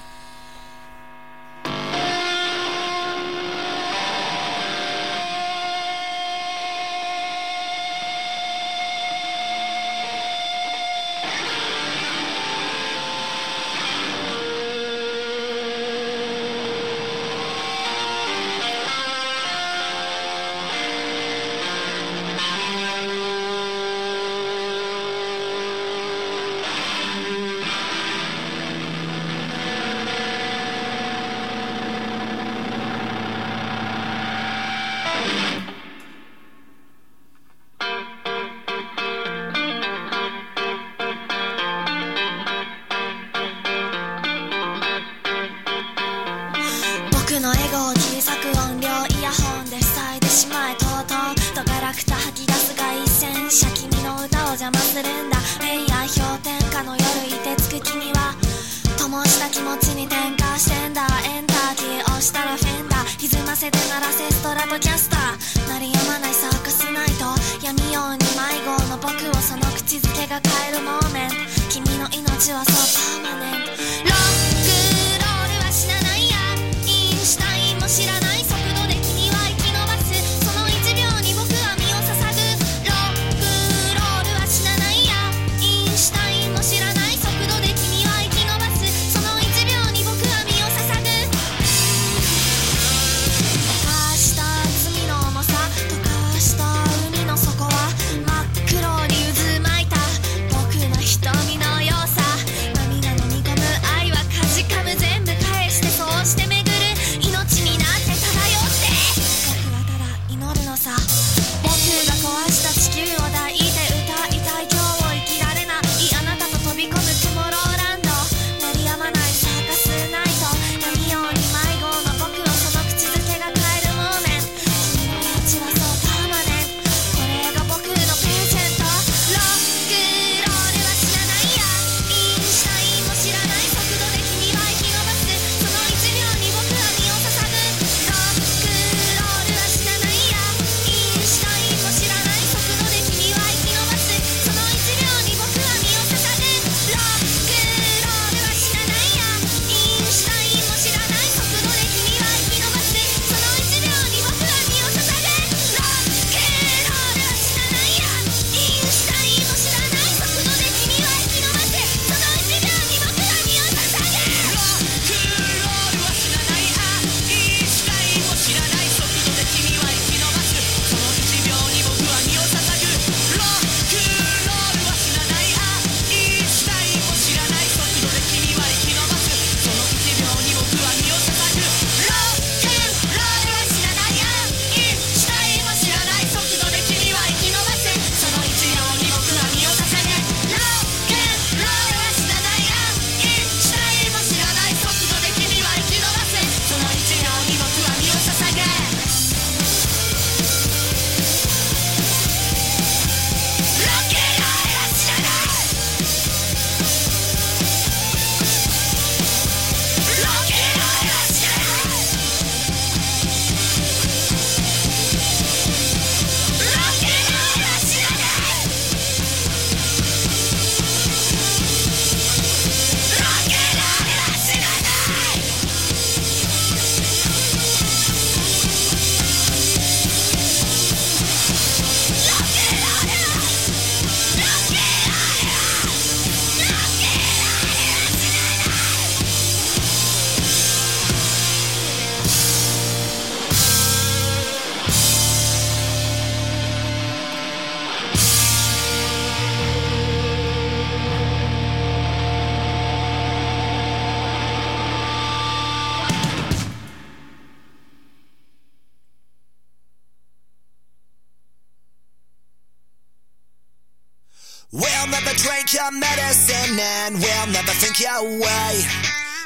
your way.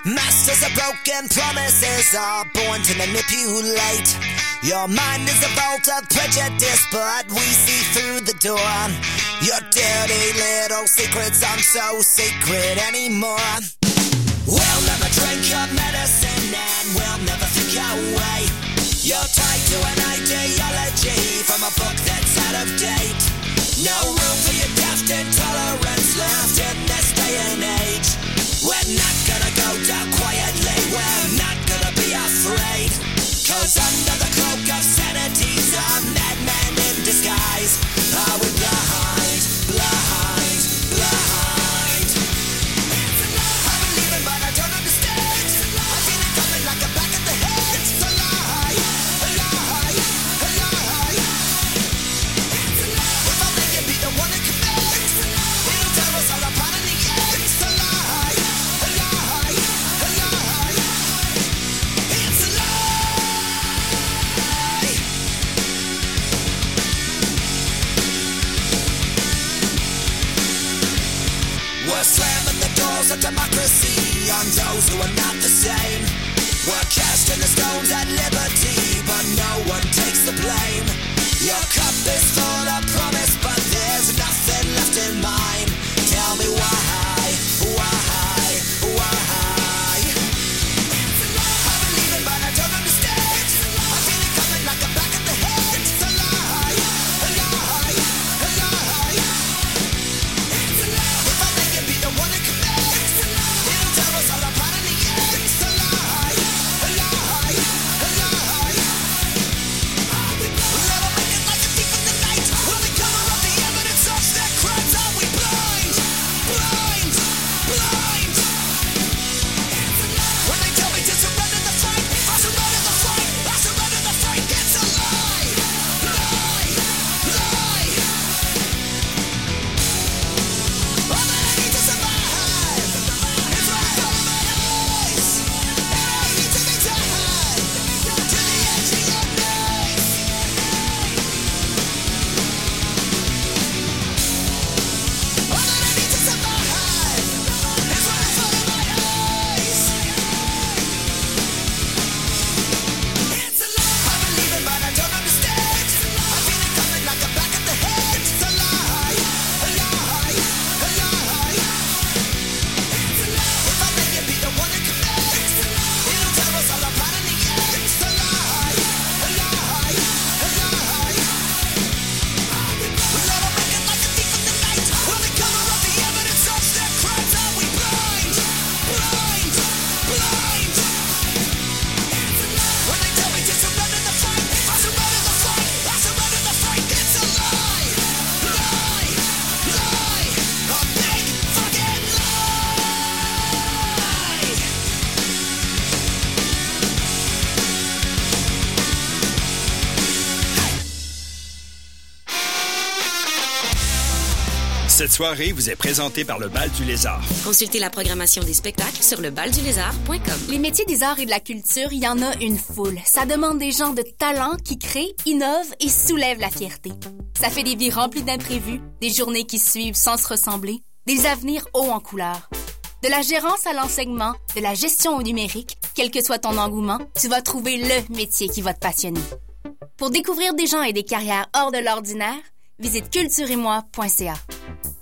Masters of broken promises are born to manipulate. Your mind is a vault of prejudice, but we see through the door. Your dirty little secrets aren't so secret anymore. We'll never drink your medicine and we'll never think your way. You're tied to an ideology from a book that's out of date. No room for your daft intolerance left in this day and age. We're not gonna go down quietly, we're not gonna be afraid. Cause under liberty, soirée vous est présentée par le Bal du Lézard. Consultez la programmation des spectacles sur lebaldulézard.com. Les métiers des arts et de la culture, il y en a une foule. Ça demande des gens de talent qui créent, innovent et soulèvent la fierté. Ça fait des vies remplies d'imprévus, des journées qui suivent sans se ressembler, des avenirs hauts en couleur. De la gérance à l'enseignement, de la gestion au numérique, quel que soit ton engouement, tu vas trouver le métier qui va te passionner. Pour découvrir des gens et des carrières hors de l'ordinaire, visite cultureetmoi.ca.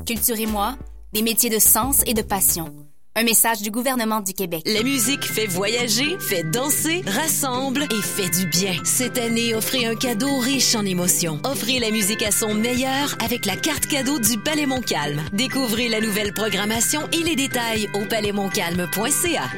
Culture et moi, des métiers de sens et de passion. Un message du gouvernement du Québec. La musique fait voyager, fait danser, rassemble et fait du bien. Cette année, offrez un cadeau riche en émotions. Offrez la musique à son meilleur avec la carte cadeau du Palais Montcalm. Découvrez la nouvelle programmation et les détails au palaismontcalm.ca.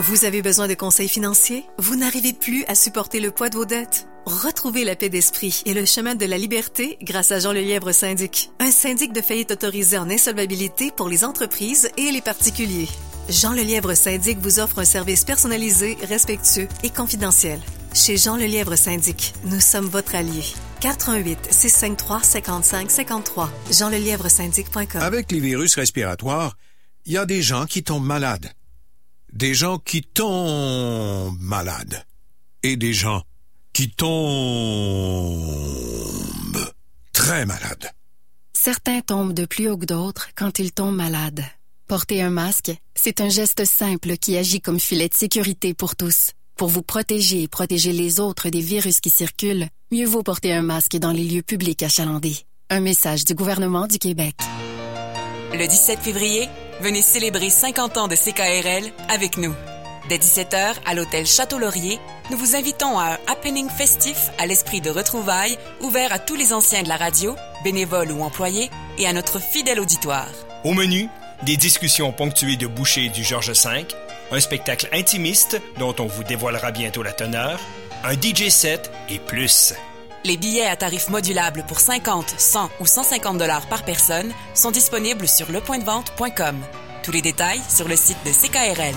Vous avez besoin de conseils financiers? Vous n'arrivez plus à supporter le poids de vos dettes? Retrouvez la paix d'esprit et le chemin de la liberté grâce à Jean Lelièvre Syndic. Un syndic de faillite autorisé en insolvabilité pour les entreprises et les particuliers. Jean Lelièvre Syndic vous offre un service personnalisé, respectueux et confidentiel. Chez Jean Lelièvre Syndic, nous sommes votre allié. 418 653 55 53 jeanlelièvresyndic.com Avec les virus respiratoires, il y a des gens qui tombent malades. Des gens qui tombent malades. Et des gens qui tombent très malades. Certains tombent de plus haut que d'autres quand ils tombent malades. Porter un masque, c'est un geste simple qui agit comme filet de sécurité pour tous. Pour vous protéger et protéger les autres des virus qui circulent, mieux vaut porter un masque dans les lieux publics achalandés. Un message du gouvernement du Québec. Le 17 février, venez célébrer 50 ans de CKRL avec nous. Dès 17h, à l'hôtel Château-Laurier, nous vous invitons à un happening festif à l'esprit de retrouvailles, ouvert à tous les anciens de la radio, bénévoles ou employés, et à notre fidèle auditoire. Au menu, des discussions ponctuées de bouchées du Georges V, un spectacle intimiste dont on vous dévoilera bientôt la teneur, un DJ set et plus. Les billets à tarif modulable pour 50, 100 ou 150 dollars par personne sont disponibles sur lepointdevente.com. Tous les détails sur le site de CKRL.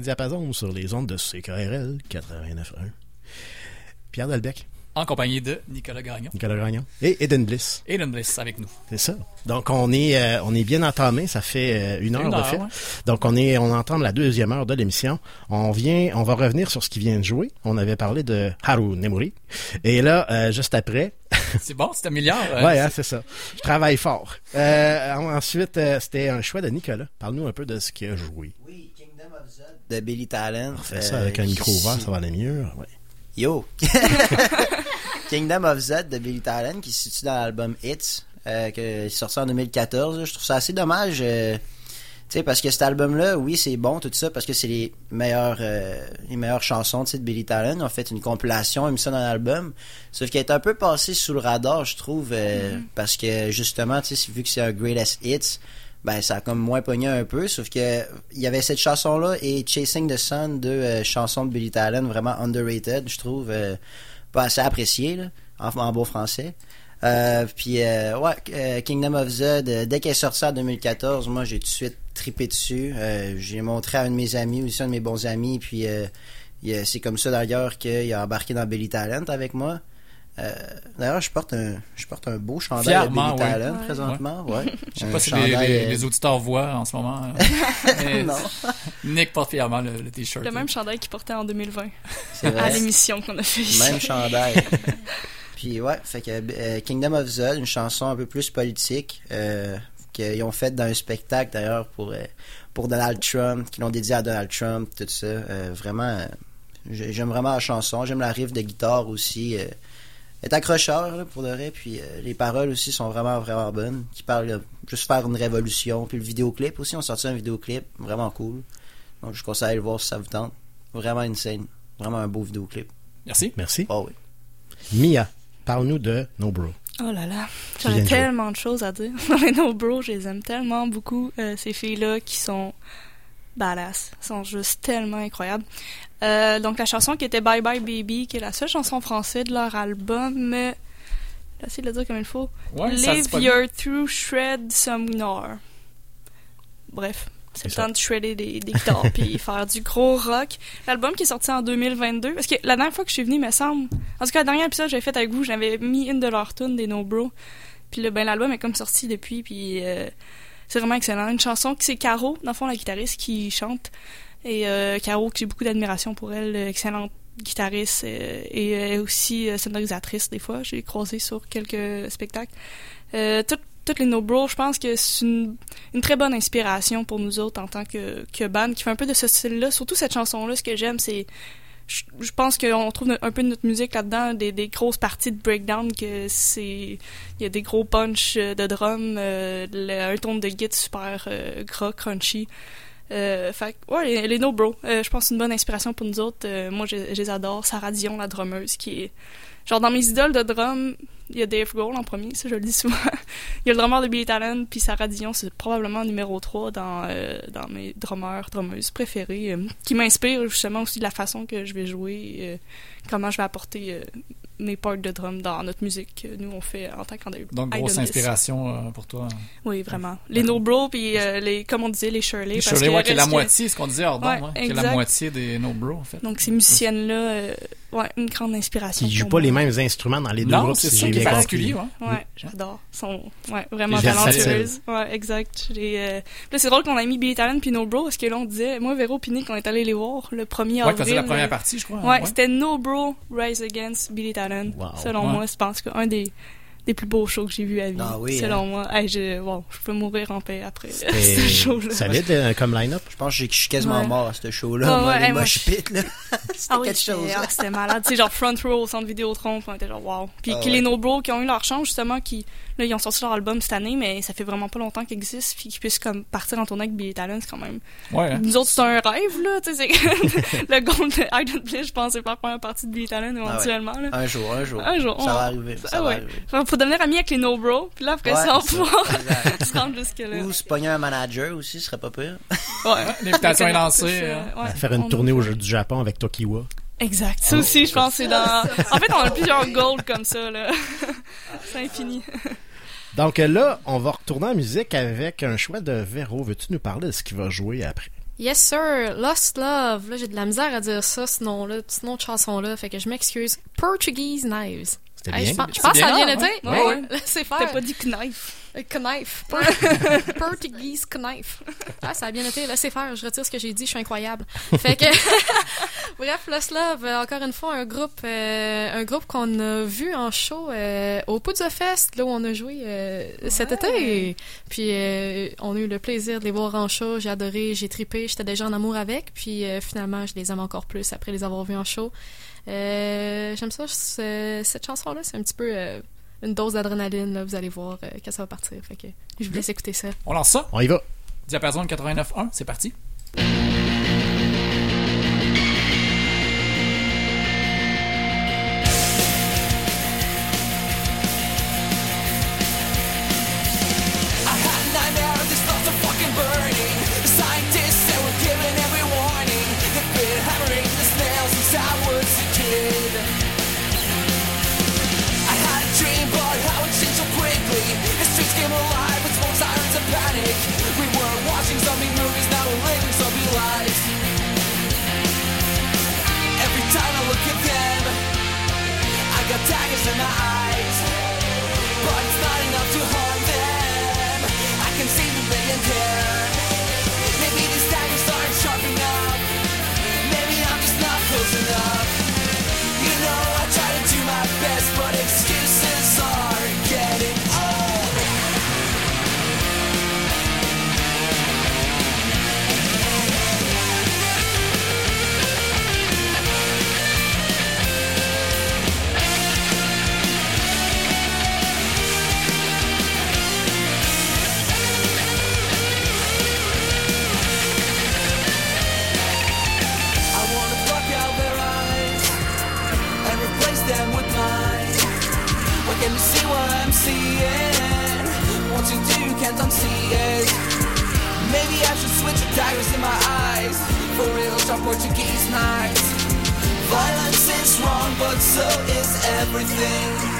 Vous écoutez Diapason sur les ondes de CKRL 89.1. Pierre Delbecq, En compagnie de Nicolas Gagnon. Nicolas Gagnon et Eden Bliss. Eden Bliss avec nous. C'est ça. Donc on est euh, on est bien entamé, ça fait euh, une heure Une de heure, fait. ouais. Donc on est on entame la deuxième heure de l'émission. On vient on va revenir sur ce qui vient de jouer. On avait parlé de Haru Nemuri et là euh, juste après C'est bon, c'est améliore. euh, Ouais, hein, c'est ça. Je travaille fort. Ensuite c'était un choix de Nicolas. Parle-nous un peu de ce qu'il a joué. De Billy Talent. On fait ça avec un Euh, micro ouvert, ça va aller mieux. Ouais. Yo! Kingdom of Z de Billy Talent qui se situe dans l'album Hits, euh, qui est sorti en 2014. Je trouve ça assez dommage. euh, tu sais, parce que cet album-là, oui, c'est bon, tout ça, parce que c'est les meilleures, euh, les meilleures chansons de Billy Talent. On a fait une compilation, on a mis ça dans l'album. Sauf qu'il est un peu passé sous le radar, je trouve, euh, parce que justement, tu sais, vu que c'est un greatest hits, ben ça a comme moins pogné un peu. Sauf que il y avait cette chanson-là et Chasing the Sun, deux euh, chansons de Billy Talent vraiment underrated, je trouve, euh, pas assez appréciées, en, beau français. Euh, puis euh, ouais, euh, Kingdom of Z, dès qu'elle est sortie en 2014, moi j'ai tout de suite tripé dessus. J'ai montré à un de mes amis, aussi un de mes bons amis, puis c'est comme ça d'ailleurs qu'il a embarqué dans Billy Talent avec moi. Euh, D'ailleurs, je porte un, je porte un beau chandail Fièrement, de. Talent Ouais. présentement. Ouais. Ouais. Je sais Un pas si les, chandail, les- euh, les auditeurs voient en ce moment. euh, mais Non. Nick porte fièrement le, le t-shirt. Le même chandail qu'il portait en 2020. C'est vrai. À l'émission qu'on a fait ici. Même chandail. Puis ouais, fait que euh, Kingdom of Zod, une chanson un peu plus politique euh, qu'ils ont faite dans un spectacle d'ailleurs pour euh, pour Donald Trump, qu'ils l'ont dédié à Donald Trump, tout ça. Euh, vraiment, euh, j'ai- j'aime vraiment la chanson, j'aime la riff de guitare aussi. Est accrocheur là, pour de vrai, puis euh, les paroles aussi sont vraiment vraiment bonnes. Qui parlent de juste faire une révolution, puis le vidéoclip aussi, on sorti un vidéoclip vraiment cool. Donc je conseille de le voir si ça vous tente. Vraiment une scène, vraiment un beau vidéoclip. Merci. Merci. Oh oui. Mia, parle-nous de No Bro. Oh là là, jouer. tellement de choses à dire. Mais no bro, je les aime tellement beaucoup. euh, ces filles-là qui sont badass, sont juste tellement incroyables. Euh, donc la chanson qui était Bye Bye Baby, qui est la seule chanson française de leur album. euh, J'essaie de le dire comme il faut. Ouais, Live Your True Shred Some More. Bref, c'est le temps de shredder des, des guitares puis faire du gros rock. L'album qui est sorti en 2022, parce que la dernière fois que je suis venue, me semble, en tout cas, le dernier épisode que j'avais fait avec vous, j'avais mis une de leurs tunes des No Bro. Puis là, ben, l'album est comme sorti depuis, puis euh, c'est vraiment excellent. Une chanson qui c'est Caro, dans le fond, la guitariste, qui chante. Et euh, Caro, que j'ai beaucoup d'admiration pour elle, excellente guitariste euh, et euh, aussi sonorisatrice des fois. J'ai croisé sur quelques spectacles. Euh, tout- toutes les No Bro, je pense que c'est une, une très bonne inspiration pour nous autres en tant que, que band qui fait un peu de ce style-là. Surtout cette chanson-là, ce que j'aime, c'est je, pense qu'on trouve un peu de notre musique là-dedans, des, grosses parties de breakdown, que c'est il y a des gros punch euh, de drum, euh, un ton de guitare super euh, gras, crunchy. Euh, fait ouais, les, No Bro, euh, je pense une bonne inspiration pour nous autres. Moi, je, je les adore. Sarah Dion, la drummeuse, qui est genre dans mes idoles de drum, il y a Dave Grohl en premier, ça je le dis souvent. il y a le drummer de Billy Talent, puis Sarah Dion, c'est probablement numéro 3 dans, euh, dans mes drummers, drummeuses préférées, euh, qui m'inspire justement aussi de la façon que je vais jouer, euh, comment je vais apporter mes parts de drum dans notre musique que nous on fait en tant qu'idol. Donc, grosse inspiration pour toi. Oui, vraiment. Les No Bro, puis les, comme on disait, les Shirley. Les Shirley, ouais, qui est la moitié, ce qu'on disait hors Ouais, ouais, qui est la moitié des No Bro, en fait. Donc ces musiciennes-là, ouais, une grande inspiration. Qui jouent pas moi. les mêmes instruments dans les deux Non, groupes, c'est si ça j'ai qui est bien particulier, compris. ouais. Ouais, j'adore. Ils sont ouais, vraiment talentueuses. Ouais, exact. Euh, Là, c'est drôle qu'on a mis Billy Talent puis No Bro, parce que là, on disait, moi, Véro puis Nick, on est allé les voir le 1er Ouais, avril. faisait la première euh, partie, je crois, Ouais, ouais. c'était No Bro Rise Against Billy Talent. Wow. Selon Ouais. moi, c'est pense que un des des plus beaux shows que j'ai vu à vie. Ah oui, selon hein. moi. Hey, je, peux mourir en paix après ce show-là. solide euh, comme line-up? Je pense que je suis quasiment Ouais. mort à ce show-là. Ah moi, ouais, les moi, je- pits, là. C'était Ah oui, quelque chose. c'était- ah, C'était malade. Sais, genre front row au centre Vidéotron, on était genre wow. Puis Ah ouais. les No Bro qui ont eu leur chance, justement, qui, là, ils ont sorti leur album cette année, mais ça fait vraiment pas longtemps qu'ils existent, puis qu'ils puissent comme partir en tournée avec Billy Talent, c'est quand même. Ouais, hein. Nous autres, c'est un rêve, là, tu sais, c'est le goal de Idle Bliss, je pense, c'est faire première partie de Billy Talent éventuellement, là. Un jour, un jour. Un jour. Ça on- va arriver. Ça Ah va ouais. arriver. Faut- Faut devenir ami avec les No Bro, puis là, après Ouais, ça, on va ça, se rendre jusque-là. Ou se pogner un manager aussi, ce serait pas pire. Ouais. L'invitation est lancée, euh. Faire une tournée au jeu du Japon avec Tokiwa. Exact. Ça aussi, je pense, que c'est dans. En fait, on a plusieurs goals comme ça, là. c'est infini. Donc là, on va retourner en musique avec un choix de Véro. Veux-tu nous parler de ce qu'il va jouer après? Yes, sir. Lost Love. Là, j'ai de la misère à dire ça, ce nom-là, ce nom de chanson-là. Fait que je m'excuse. Portuguese Knives. C'était Hey, bien. je pense, je C'était pense que ça a bien, été. ouais. Ouais. Laissez faire. T'as pas dit knife. Euh, Knife. Portuguese knife. Ah, ça a bien été. Laissez faire. Je retire ce que j'ai dit. Je suis incroyable. Fait que, bref, Lost Love, euh, encore une fois, un groupe, euh, un groupe qu'on a vu en show euh, au Poudre Fest, là où on a joué euh, cet été. Puis, euh, on a eu le plaisir de les voir en show. J'ai adoré, j'ai tripé. J'étais déjà en amour avec. Puis, euh, finalement, je les aime encore plus après les avoir vus en show. Euh, J'aime ça. ce- cette chanson-là, c'est un petit peu euh, une dose d'adrénaline. là. Vous allez voir euh, quand ça va partir. Fait que je vous laisse écouter ça. On lance ça? On y va. Diapason 89.1, c'est parti. in the eyes. Portuguese knives. Violence is wrong, but so is everything.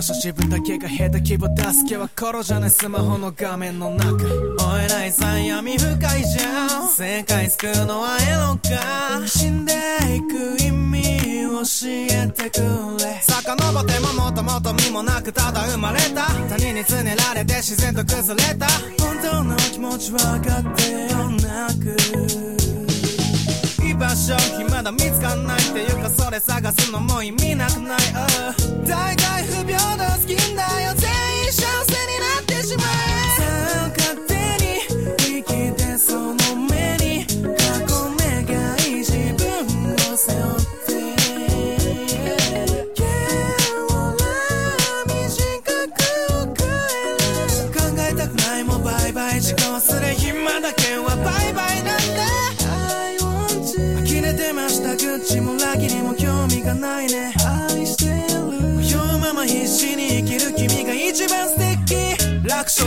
分伸ばした自分だけが下手希望助けは頃じゃない。スマホの画面の中。お偉いさん闇深いじゃん。世界救うのはエロか。死んでいく意味教えてくれ。遡ってももともと身もなくただ生まれた。他人につねられて自然と崩れた。本当の気持ち分かってよなく。まだ見つかんないっていうかそれ探すのも意味なくない、uh、大体不平等好きんだよ。全員幸せになってしまえ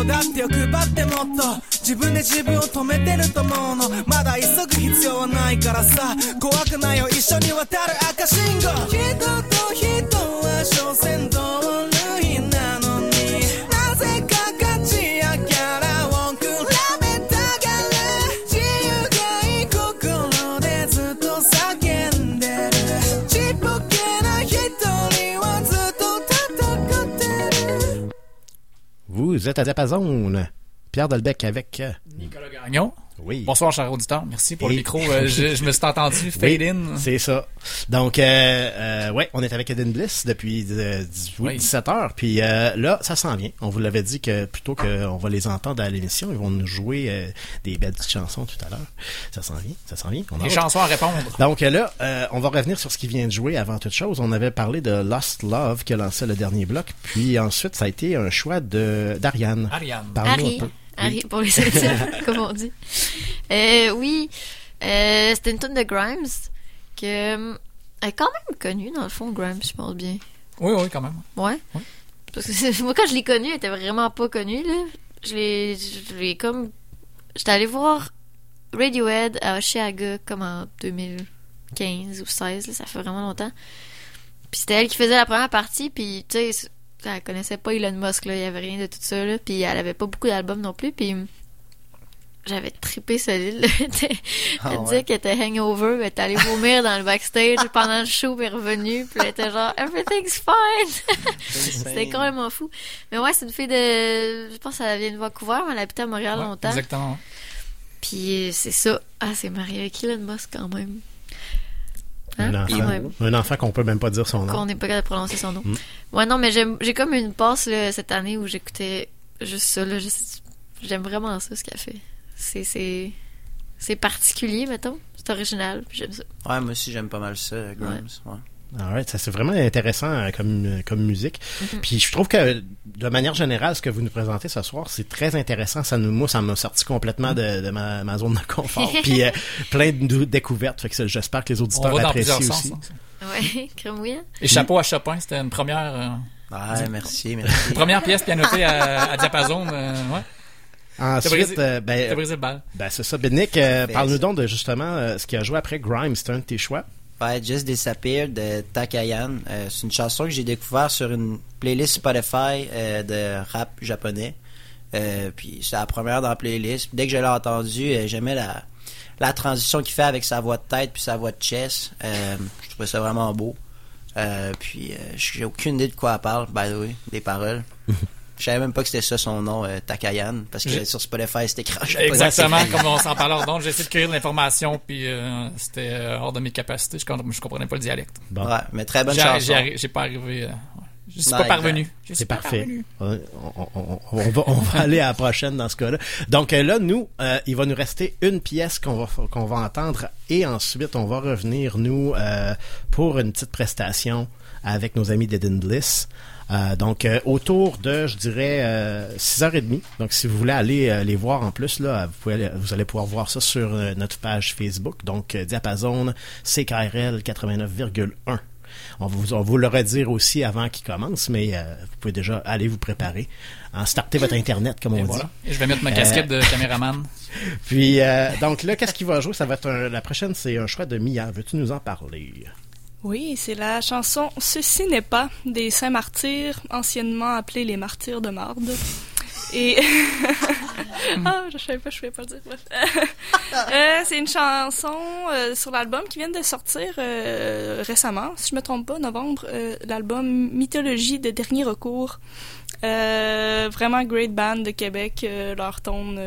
だって欲張ってもっと自分で自分を止めてると思うの。まだ急ぐ必要はないからさ。怖くないよ一緒に渡る赤信号。Vous êtes à Diapason. Pierre Delbecq avec euh, Nicolas Gagnon. Oui. Bonsoir, cher auditeur. Merci pour Et- le micro. Euh, je, je me suis entendu fade Oui, in. C'est ça. Donc, euh, euh, ouais, on est avec Eden Bliss depuis euh, 18, Oui. 17 heures. Puis euh, là, ça s'en vient. On vous l'avait dit que plutôt qu'on va les entendre à l'émission, ils vont nous jouer euh, des belles petites chansons tout à l'heure. Ça s'en vient, ça s'en vient. On a Des chansons à répondre. Donc euh, là, euh, on va revenir sur ce qui vient de jouer avant toute chose. On avait parlé de Lost Love qui a lancé le dernier bloc. Puis ensuite, ça a été un choix de d'Ariane. Ariane. Parle-nous Harry. un peu. Harry, pour les intimes, comme on dit. Euh, oui, euh, c'était une tonne de Grimes que euh, elle est quand même connue dans le fond, Grimes, je pense bien. Oui, oui, quand même. Ouais. Parce que moi, quand je l'ai connue, elle était vraiment pas connue, là. Je l'ai, je l'ai comme, j'étais allée voir Radiohead à Oshiaga comme en 2015 ou 16, là, ça fait vraiment longtemps. Puis c'était elle qui faisait la première partie, puis tu sais, elle connaissait pas Elon Musk, là, il y avait rien de tout ça, là, puis elle avait pas beaucoup d'albums non plus, puis j'avais trippé solide, elle Ah elle ouais. disait qu'elle était hangover, mais elle était allée vomir dans le backstage pendant le show, puis elle revenue, puis elle était genre « Everything's fine! » C'était complètement fou. Mais ouais, c'est une fille de... Je pense qu'elle vient de Vancouver, mais elle habitait à Montréal Ouais, longtemps. Exactement. Puis c'est ça. Ah, c'est marié avec Elon Musk quand même. Un Hein? enfant, Quand même. un enfant qu'on peut même pas dire son nom. Qu'on n'est pas capable de prononcer son nom. Mm. Ouais, non, mais j'ai comme une passe là, cette année où j'écoutais juste ça. J'aime vraiment ça, ce qu'elle fait. C'est- C'est c'est particulier, mettons. C'est original, puis j'aime ça. Ouais, moi aussi, j'aime pas mal ça, Grimes. Ouais. Alright, ça c'est vraiment intéressant euh, comme, euh, comme musique. Mhm. Puis je trouve que de manière générale, ce que vous nous présentez ce soir, c'est très intéressant. Ça nous, moi, ça m'a sorti complètement de, de ma, ma zone de confort. Puis euh, plein de découvertes. Fait que ça, j'espère que les On auditeurs apprécient plusieurs aussi. sens. hein. Ouais, oui. Et chapeau à Chopin, c'était une première. euh, Ouais, merci, merci. Une première pièce pianotée à, à diapason. euh, ouais. Ensuite, brisé- euh, ben, t'as brisé le bal. Ben c'est ça. Ben Nick, euh, parle-nous donc de justement euh, ce qui a joué après Grimes. C'était un de tes choix. Ouais, Just Disappear de Takayan. Euh, c'est une chanson que j'ai découvert sur une playlist Spotify euh, de rap japonais. Euh, puis c'est la première dans la playlist. Dès que je l'ai entendue, j'aimais la, la transition qu'il fait avec sa voix de tête puis sa voix de chest. Je trouvais ça vraiment beau. Puis j'ai aucune idée de quoi elle parle, by the way, des paroles. Je savais même pas que c'était ça son nom, euh, Takayan, parce que sur Spotify c'était japonais. Exactement, comme on s'en parlait donc j'ai essayé de cueillir de l'information, puis euh, c'était euh, hors de mes capacités. Je, je comprenais pas le dialecte. Bon. Ouais, mais très bonne chanson. j'ai pas arrivé. euh. Je suis Non, pas parvenu. C'est parfait. parvenu. On, on- on- on va, on va aller à la prochaine dans ce cas-là. Donc là, nous, euh, il va nous rester une pièce qu'on va qu'on va entendre et ensuite on va revenir nous euh, pour une petite prestation avec nos amis d'Eden Bliss. Euh, donc euh, autour de, je dirais, euh, 6h30. Donc si vous voulez aller euh, les voir en plus, là, vous, pouvez vous allez pouvoir voir ça sur euh, notre page Facebook. Donc Diapason CKRL 89,1. On va vous, on vous le redire aussi avant qu'il commence, mais euh, vous pouvez déjà aller vous préparer. En starter votre Internet, comme Et on voilà. dit. Et je vais mettre ma casquette de caméraman. Puis, euh, donc là, qu'est-ce qu'il va jouer? Ça va être un- la prochaine, c'est un choix de Mia. Veux-tu nous en parler? Oui, c'est la chanson Ceci n'est pas des Saints Martyrs, anciennement appelés les Martyrs de Marde. Et. ah, je savais pas, je pouvais pas le dire. Euh, c'est une chanson euh, sur l'album qui vient de sortir euh, récemment, si je me trompe pas, novembre, l'album Mythologie de dernier recours. Vraiment great band de Québec, leur tone,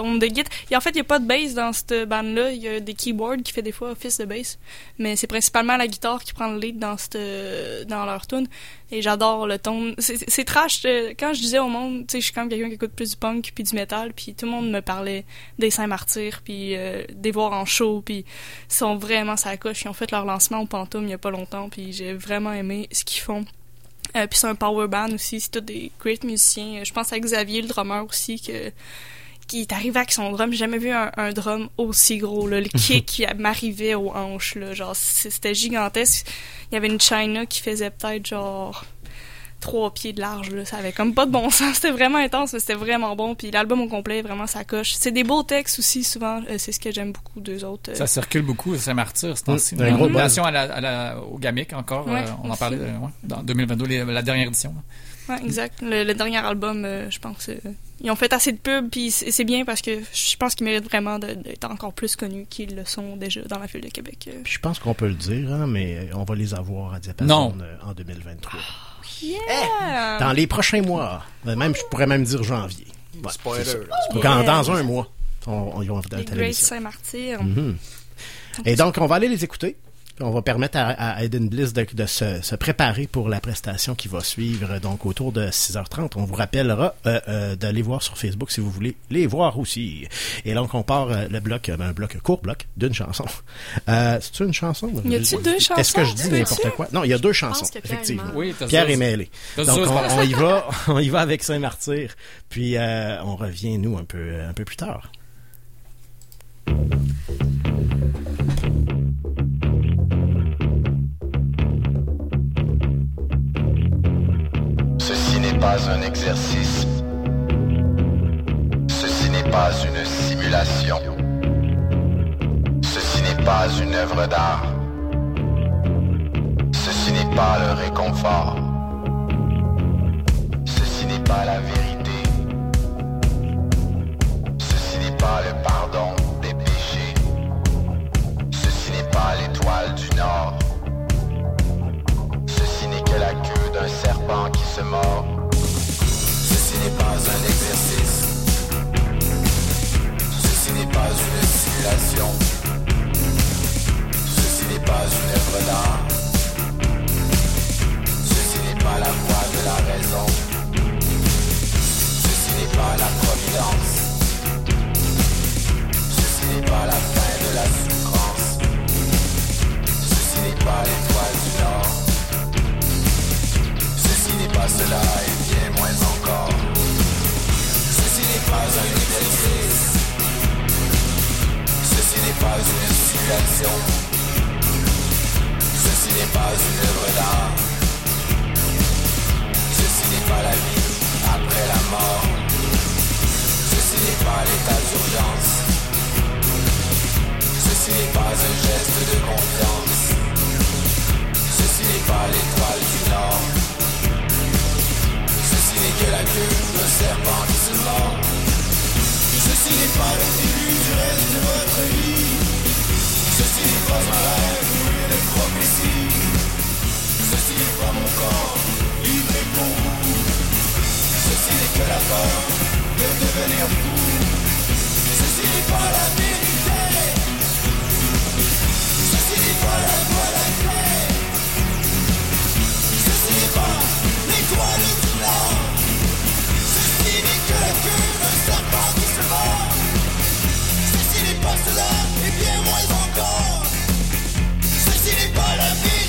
tone de guitare. En fait, il n'y a pas de bass dans cette band-là. Il y a des keyboards qui fait des fois office de bass. Mais c'est principalement la guitare qui prend le lead dans, cette, dans leur tune. Et j'adore le ton. C'est trash. euh, Quand je disais au monde, tu sais, je suis comme quelqu'un qui écoute plus du punk puis du metal, puis tout le monde me parlait des Saints-Martyrs, puis euh, des voir en show, puis ils sont vraiment ça coche. Ils ont fait leur lancement au Pantoum il y a pas longtemps, puis j'ai vraiment aimé ce qu'ils font. Euh, puis c'est un power band aussi, c'est tous des great musiciens. Je pense à Xavier, le drummer aussi, que qui est arrivé avec son drum. J'ai jamais vu un, un drum aussi gros. Là. Le kick qui m'arrivait aux hanches. Là. Genre, c'était gigantesque. Il y avait une China qui faisait peut-être genre trois pieds de large. Là. Ça avait comme pas de bon sens. C'était vraiment intense, mais c'était vraiment bon. Puis l'album au complet, vraiment, ça coche. C'est des beaux textes aussi, souvent. Euh, c'est ce que j'aime beaucoup d'eux autres. Euh, Ça circule beaucoup, c'est martyr, c'est temps-ci. Un gros En relation à la, à la- au GAMIC encore, Ouais, euh, on en parlait euh, ouais, dans 2022, les- la dernière édition. Ouais, exact. Le, le dernier album, euh, je pense, euh, ils ont fait assez de pubs, puis c'est bien parce que je pense qu'ils méritent vraiment d'être encore plus connus qu'ils le sont déjà dans la ville de Québec. euh. Je pense qu'on peut le dire, hein, mais on va les avoir à Diapason Non. euh, en 2023. Yeah! Dans les prochains mois. Euh, Même, je pourrais même dire janvier. Ouais, Spoiler. Yeah. Quand- dans un mois, on, on, ils vont être à Les télévision. Saint-Martyr. Mhm. Et donc, on va aller les écouter. On va permettre à, à Aiden Bliss de, de se, se préparer pour la prestation qui va suivre, donc autour de 6h30. On vous rappellera euh, euh, d'aller voir sur Facebook si vous voulez les voir aussi. Et donc, on part euh, le bloc, euh, un bloc court bloc d'une chanson. Euh, C'est-tu une chanson? Y a-tu deux Est-ce que je chansons? dis n'importe quoi? Non, il y a deux chansons, effectivement. Oui, Pierre est c'est- mêlé. Donc, c'est on, y va, on y va avec Saint-Martyr. Puis, euh, on revient, nous, un peu, un peu plus tard. Pas un exercice. Ceci n'est pas une simulation. Ceci n'est pas une œuvre d'art. Ceci n'est pas le réconfort. Ceci n'est pas la vérité. Ceci n'est pas le pardon des péchés. Ceci n'est pas l'étoile du Nord. Ceci n'est que la queue d'un serpent qui se mord. N'est pas un exercice. Ceci n'est pas une simulation. Ceci n'est pas une œuvre d'art. Ceci n'est pas la voix de la raison. Ceci n'est pas la providence. Ceci n'est pas la fin de la souffrance. Ceci n'est pas l'étoile du Nord. Cela et bien moins encore. Ceci n'est pas un exercice. Ceci n'est pas une simulation. Ceci n'est pas une œuvre d'art. Ceci n'est pas la vie après la mort. Ceci n'est pas l'état d'urgence. Ceci n'est pas un geste de confiance. Ceci n'est pas l'étoile du Nord. Que la queue d'un serpent se mord. Ceci n'est pas le début du reste de votre vie. Ceci n'est pas un rêve ou une prophétie. Ceci n'est pas mon corps livré pour vous. Ceci n'est que la peur de devenir fou. Ceci n'est pas la vérité. Ceci n'est pas la voie, la et bien moins encore. Ceci n'est pas la vérité.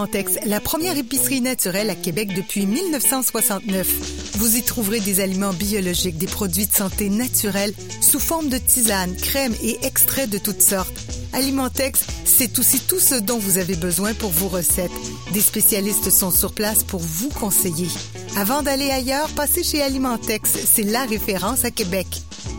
Alimentex, la première épicerie naturelle à Québec depuis 1969. Vous y trouverez des aliments biologiques, des produits de santé naturels sous forme de tisanes, crèmes et extraits de toutes sortes. Alimentex, c'est aussi tout ce dont vous avez besoin pour vos recettes. Des spécialistes sont sur place pour vous conseiller. Avant d'aller ailleurs, passez chez Alimentex, c'est la référence à Québec.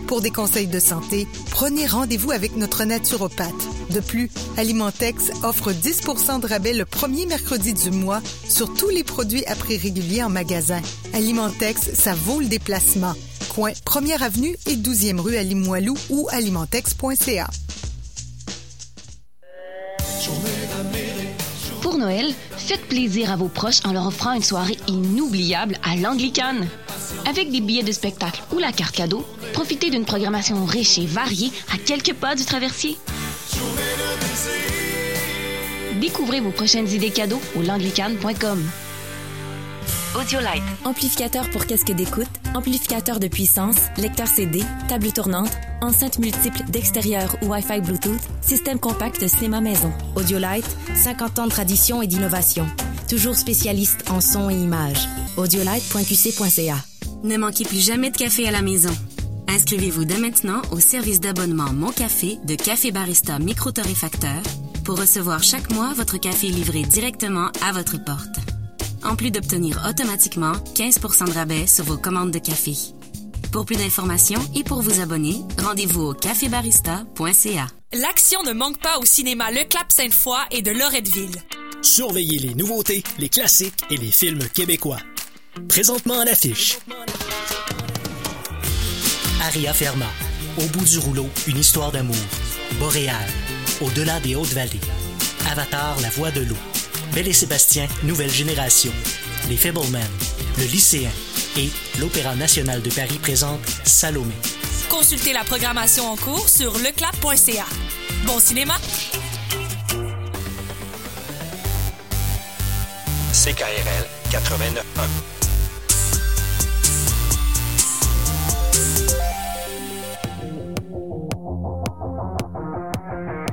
Pour des conseils de santé, prenez rendez-vous avec notre naturopathe. De plus, Alimentex offre 10% de rabais le premier mercredi du mois sur tous les produits à prix régulier en magasin. Alimentex, ça vaut le déplacement. Coin 1er avenue et 12e rue à Limoilou ou alimentex.ca. Pour Noël, faites plaisir à vos proches en leur offrant une soirée inoubliable à l'Anglicane. Avec des billets de spectacle ou la carte cadeau, profitez d'une programmation riche et variée à quelques pas du traversier. Découvrez vos prochaines idées cadeaux au langlicane.com. Audiolite. Amplificateur pour casque d'écoute, amplificateur de puissance, lecteur CD, table tournante, enceinte multiple d'extérieur ou Wi-Fi Bluetooth, système compact cinéma maison. Audiolite, 50 ans de tradition et d'innovation. Toujours spécialiste en son et images. Audiolite.qc.ca. Ne manquez plus jamais de café à la maison. Inscrivez-vous dès maintenant au service d'abonnement Mon Café de Café Barista Micro-Torréfacteur pour recevoir chaque mois votre café livré directement à votre porte. En plus d'obtenir automatiquement 15% de rabais sur vos commandes de café. Pour plus d'informations et pour vous abonner, rendez-vous au cafébarista.ca. L'action ne manque pas au cinéma Le Clap Sainte-Foy et de Loretteville. Surveillez les nouveautés, les classiques et les films québécois. Présentement à l'affiche. Aria Ferma. Au bout du rouleau, une histoire d'amour. Boréal. Au-delà des Hautes-Vallées. Avatar, la voix de l'eau. Belle et Sébastien, nouvelle génération. Les Fableman. Le lycéen. Et l'Opéra national de Paris présente Salomé. Consultez la programmation en cours sur leclap.ca. Bon cinéma! CKRL 89.1.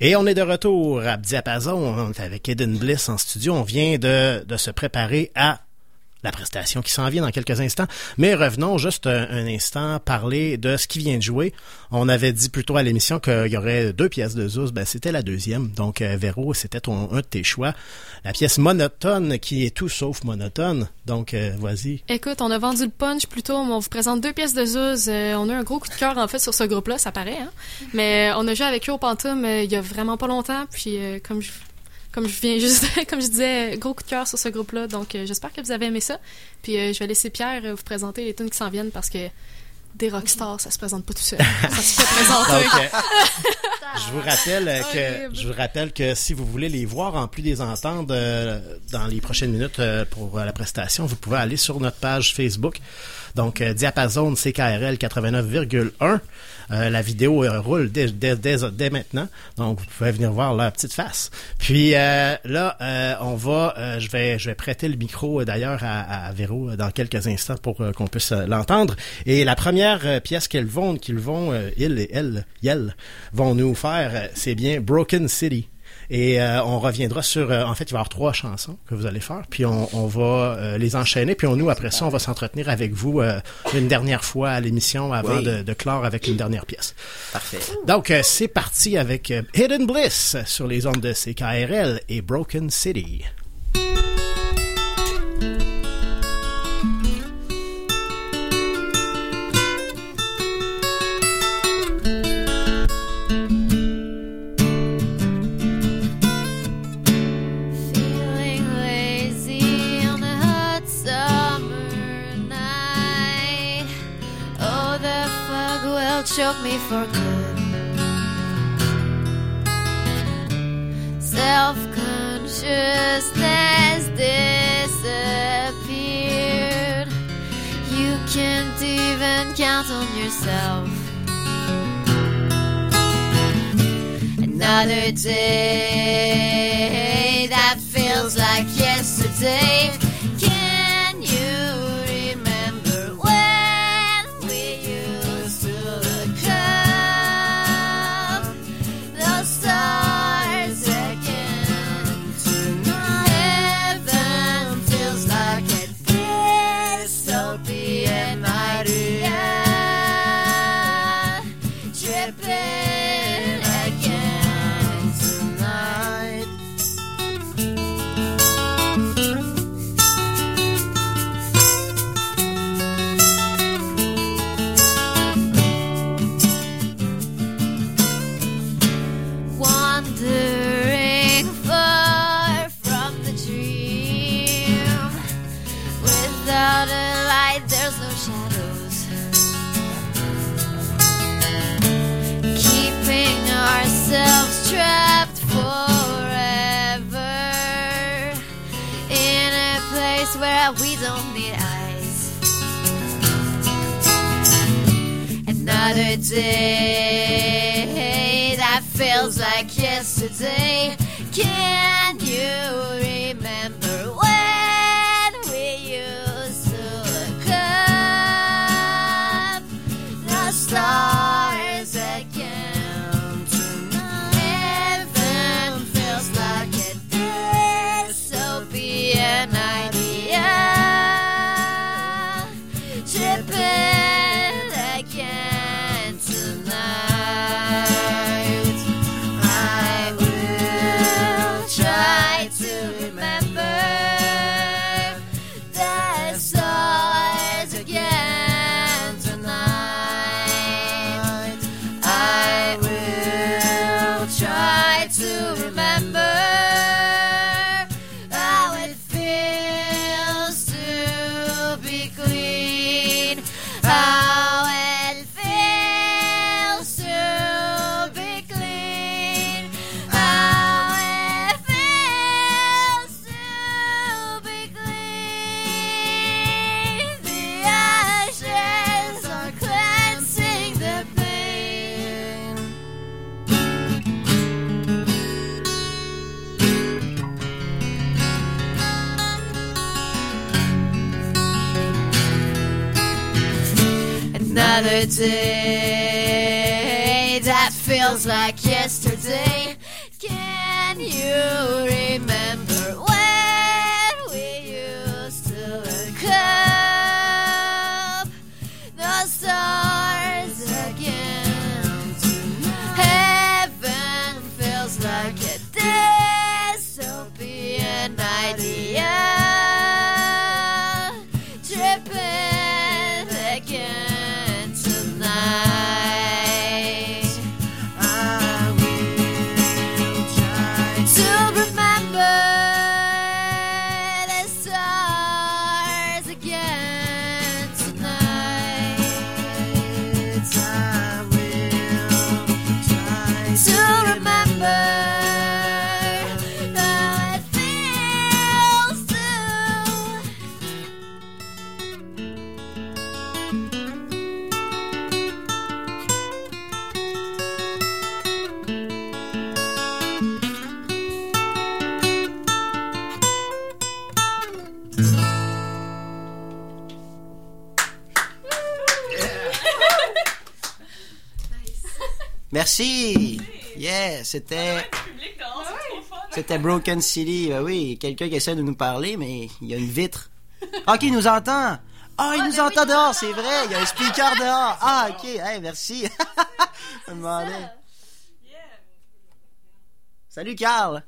Et on est de retour à Diapason on est avec Eden Bliss en studio. On vient de se préparer à la prestation qui s'en vient dans quelques instants. Mais revenons juste un, instant parler de ce qui vient de jouer. On avait dit plutôt à l'émission qu'il y aurait deux pièces de Zouz. Ben, c'était la deuxième. Donc, euh, Véro, c'était un de tes choix. La pièce monotone qui est tout sauf monotone. Donc, euh, vas-y. Écoute, on a vendu le punch plutôt. On vous présente deux pièces de Zouz. Euh, on a un gros coup de cœur, en fait, sur ce groupe-là. Ça paraît, hein? Mais on a joué avec eux au Pantoum il y a vraiment pas longtemps. Puis, comme je comme je viens juste, comme je disais, gros coup de cœur sur ce groupe-là. Donc, euh, j'espère que vous avez aimé ça. Puis, euh, je vais laisser Pierre euh, vous présenter les tunes qui s'en viennent parce que des rockstars, ça se présente pas tout seul. Ça se fait présenter. je vous rappelle que je vous rappelle que si vous voulez les voir en plus des entendre dans les prochaines minutes pour la prestation, vous pouvez aller sur notre page Facebook. Donc, Diapason CKRL 89,1. Euh, la vidéo euh, roule dès, dès, dès, dès, maintenant, donc vous pouvez venir voir la petite face. Puis euh, là, on va, je vais, je vais prêter le micro d'ailleurs à, à Véro dans quelques instants pour qu'on puisse l'entendre. Et la première pièce qu'elles vont, qu'ils vont, ils et elles, elles, vont nous faire, c'est bien Broken City. Et euh, on reviendra sur... Euh, en fait, il va y avoir trois chansons que vous allez faire, puis on, on va euh, les enchaîner, puis on, nous, après ça, on va s'entretenir avec vous une dernière fois à l'émission avant oui. de, de, clore avec une dernière pièce. Parfait. Donc, c'est parti avec Hidden Bliss sur les ondes de CKRL et Broken City. Choke me for good. Self consciousness disappeared. You can't even count on yourself. Another day that feels like yesterday. C'était c'était Broken City. Ben oui, quelqu'un qui essaie de nous parler, mais il y a une vitre. Ah, ok, il nous entend. Ah, il nous entend dehors, c'est vrai. Il y a un speaker dehors. Ah, ok. Hey, merci. Je me demandais. Salut, Carl.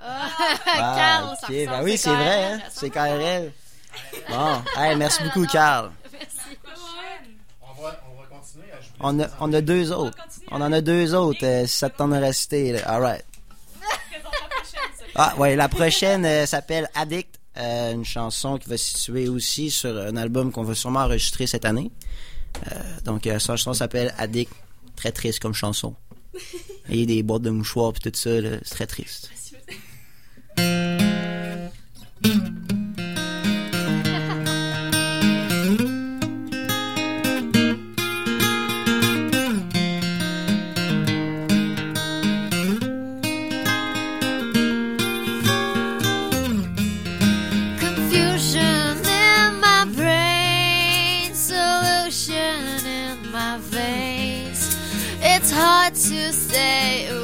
Ah, Ah, Carl, ça ok, ressemble, ben oui, c'est vrai, hein. ça C'est KRL. Bon, hey, merci beaucoup, Carl. On va, on va continuer à jouer. On a, on a deux autres. On en a deux autres, euh, si ça te tente de rester. là. All right. Ah, ouais, la prochaine euh, s'appelle Addict. euh, une chanson qui va se situer aussi sur un album qu'on va sûrement enregistrer cette année. Donc, sa chanson s'appelle Addict. Très triste comme chanson. Et des boîtes de mouchoirs puis tout ça, c'est très triste. to stay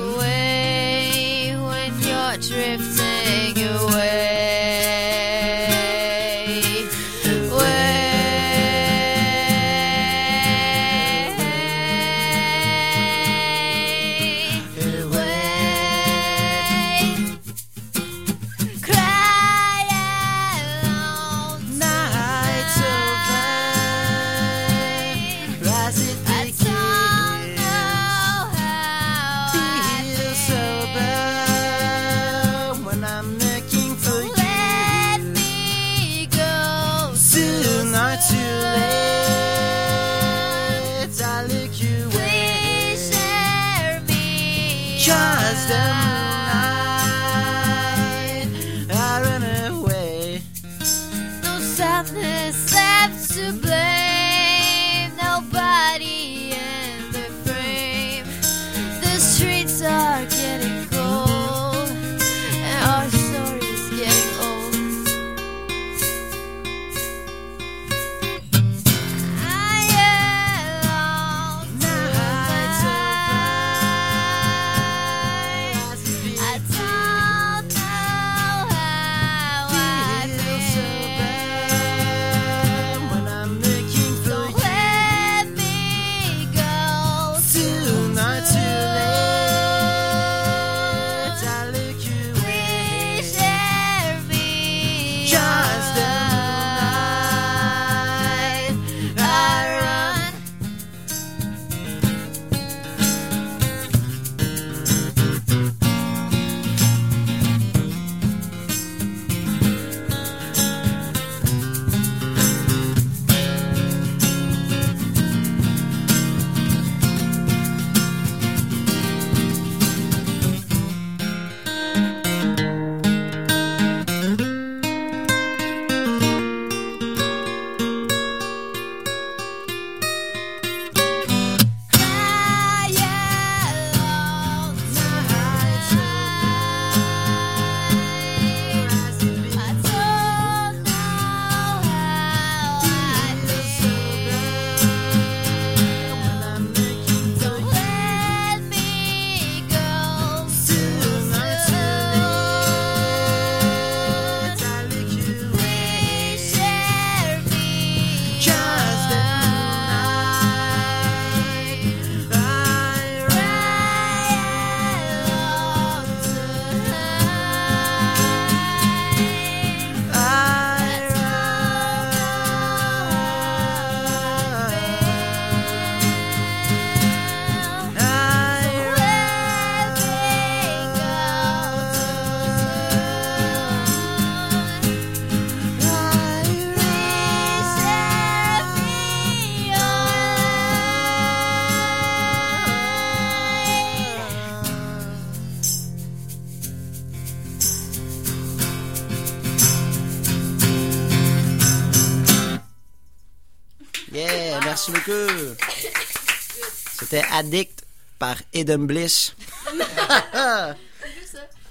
C'était Addict par Eden Bliss.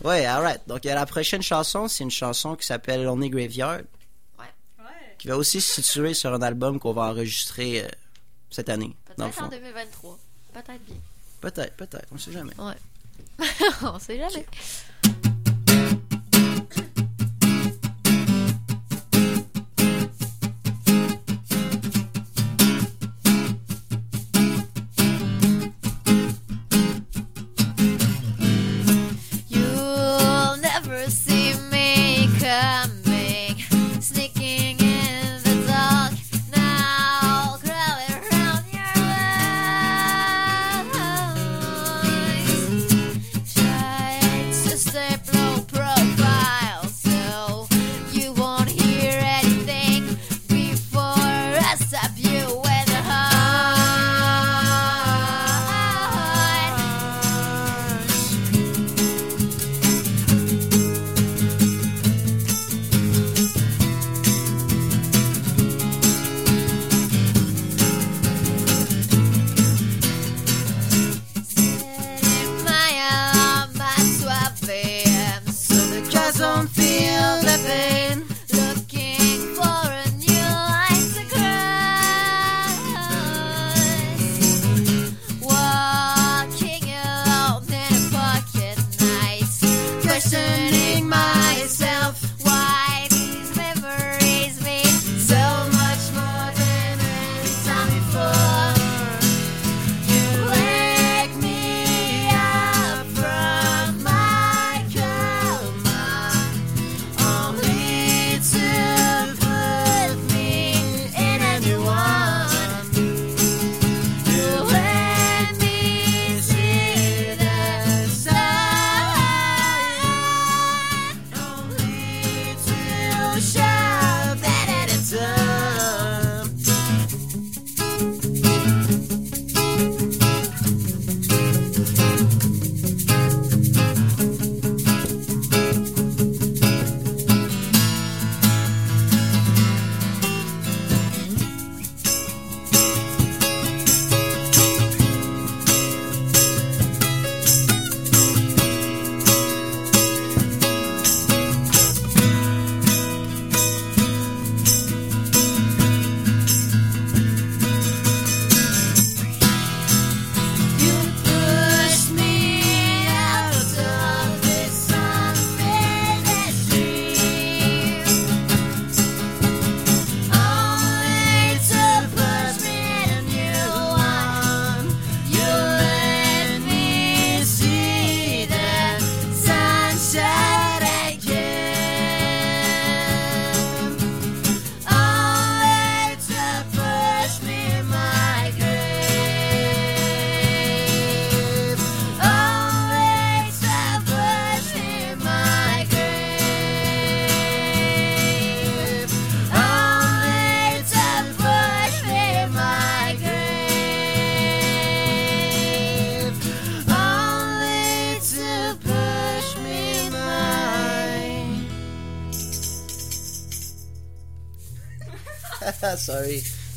ouais, alright. Donc, la prochaine chanson, c'est une chanson qui s'appelle Lonely Graveyard. Ouais. Qui va aussi se situer sur un album qu'on va enregistrer euh, cette année. Peut-être en 2023. Peut-être bien. Peut-être, peut-être. On sait jamais. Ouais. on sait jamais.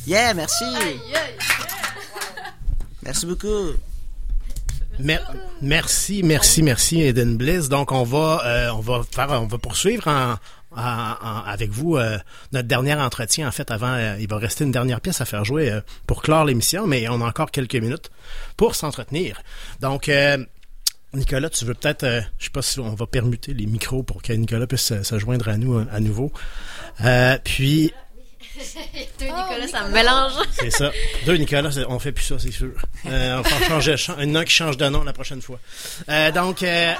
Yeah, merci. Merci beaucoup. Mer- merci, merci, merci, Eden Bliss. Donc, on va, euh, on va faire, on va poursuivre en, en- en- avec vous euh, notre dernier entretien. En fait, avant, euh, il va rester une dernière pièce à faire jouer euh, pour clore l'émission, mais on a encore quelques minutes pour s'entretenir. Donc, euh, Nicolas, tu veux peut-être, euh, je sais pas si on va permuter les micros pour que Nicolas puisse se, se joindre à nous à nouveau. Euh, puis, Deux Nicolas, ça me mélange. c'est ça. Deux Nicolas, on fait plus ça, c'est sûr. Euh, on va changer Il y en a un qui change de nom la prochaine fois. Euh, donc, euh,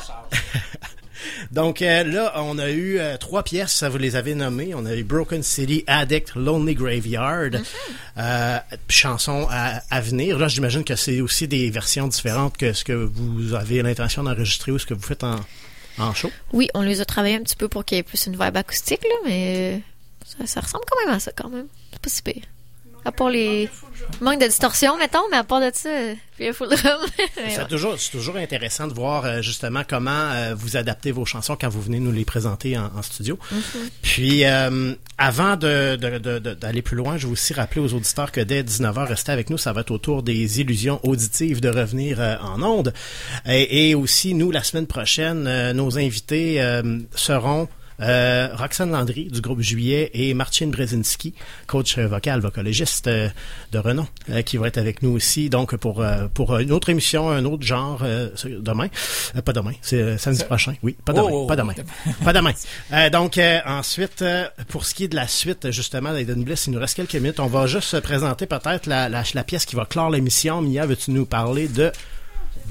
donc euh, là, on a eu euh, trois pièces, ça vous les avez nommées. On a eu Broken City, Addict, Lonely Graveyard, euh, chansons à, à venir. Là, j'imagine que c'est aussi des versions différentes que ce que vous avez l'intention d'enregistrer ou ce que vous faites en, en show. Oui, on les a travaillés un petit peu pour qu'il y ait plus une vibe acoustique, là, mais ça, ça ressemble quand même à ça, quand même. C'est pas si pire. À part les... Manque de distorsion, mettons, mais à part de ça, full drum. C'est toujours, toujours intéressant de voir euh, justement comment euh, vous adaptez vos chansons quand vous venez nous les présenter en, en studio. Mhm. Puis, euh, avant de, de- de- de- d'aller plus loin, je vais aussi rappeler aux auditeurs que dès 19h, restez avec nous. Ça va être autour des illusions auditives de revenir euh, en ondes. Et, et aussi, nous, la semaine prochaine, euh, nos invités seront... Euh, Roxane Landry du groupe Juillet et Martine Brzezinski, coach euh, vocal, vocalogiste euh, de renom, euh, qui va être avec nous aussi. Donc pour euh, pour une autre émission, un autre genre euh, demain, Euh, pas demain, c'est euh, samedi prochain. Oui, pas Oh, demain, oh, pas oh, demain, pas demain. Euh, donc euh, ensuite, euh, pour ce qui est de la suite justement d'Aiden Bliss, il nous reste quelques minutes. On va juste se présenter peut-être la, la la pièce qui va clore l'émission. Mia, veux-tu nous parler de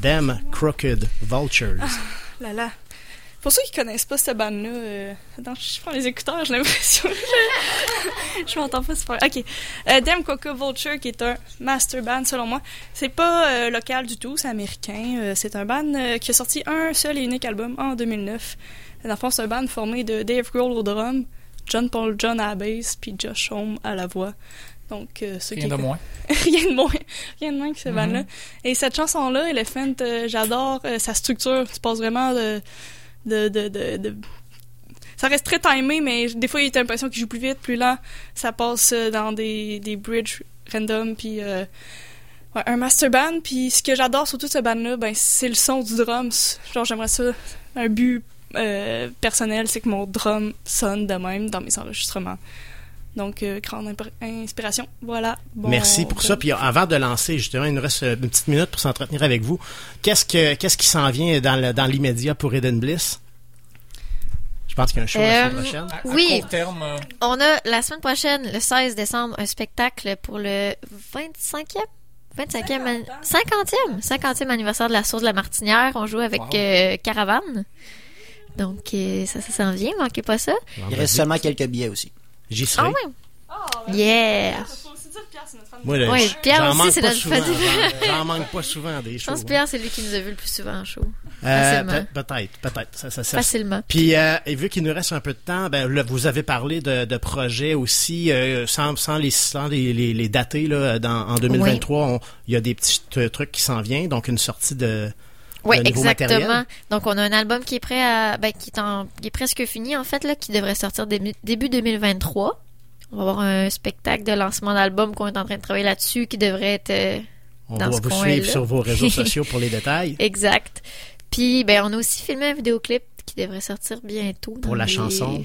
Them Crooked Vultures? Là là. Pour ceux qui connaissent pas cette bande-là, euh... attends, je prends les écouteurs, j'ai l'impression que je, m'entends pas super. Ok. Euh, Dem Coca Vulture, qui est un master band selon moi. C'est pas euh, local du tout, c'est américain. Euh, c'est un band qui a sorti un seul et unique album en 2009. Dans le fond, c'est un band formé de Dave Grohl au drum, John Paul John à la bass, puis Josh Homme à la voix. Donc, euh, ceux Rien qui de moins. rien de moins. Rien de moins que ce Mhm. band-là. Et cette chanson-là, Elephant, euh, j'adore euh, sa structure. Tu passes vraiment de, de, de, de, Ça reste très timé, mais des fois, il y a l'impression qu'il joue plus vite, plus lent. Ça passe euh, dans des, des bridges random, puis... euh, un master band, puis ce que j'adore surtout ce band-là, ben, c'est le son du drum. Genre, j'aimerais ça... Un but euh, personnel, c'est que mon drum sonne de même dans mes enregistrements. Donc, euh, grande inspiration. Voilà. Bon Merci pour ça. Puis avant de lancer, justement, il nous reste euh, une petite minute pour s'entretenir avec vous. Qu'est-ce que qu'est-ce qui s'en vient dans le- dans l'immédiat pour Eden Bliss? Je pense qu'il y a un show la Euh, semaine prochaine. À Oui. court terme, euh, On a la semaine prochaine, le 16 décembre, un spectacle pour le 25e 25e, an- 50e, 50e anniversaire de la source de la Martinière. On joue avec Wow. euh, Caravane. Donc, euh, ça, ça s'en vient, manquez pas ça. Il reste seulement quelques billets aussi. J'y serai. Ah ouais. Yeah! Moi, là, Ouais, j- Pierre j'en aussi, manque c'est pas notre souvent. fan. J'en- J'en manque pas souvent des Je shows. pense que Pierre, c'est lui qui nous a vu le plus souvent en show. Euh, Facilement. peut- peut-être, peut-être. Ça, ça, ça- Facilement. Puis, euh, et vu qu'il nous reste un peu de temps, ben, là, vous avez parlé de, de projets aussi, euh, sans, sans les, sans les, les, les dater, là, dans, en 2023, on- il y a des petits euh, trucs qui s'en viennent, donc une sortie de, Oui, exactement. matériel. Donc, on a un album qui est prêt à, ben, qui est en, qui est presque fini, en fait, là, qui devrait sortir début, début 2023. On va avoir un spectacle de lancement d'album qu'on est en train de travailler là-dessus, qui devrait être euh, On dans va ce vous suivre sur vos réseaux sociaux pour les détails. Exact. Puis, ben, on a aussi filmé un vidéoclip qui devrait sortir bientôt. Pour la les- chanson?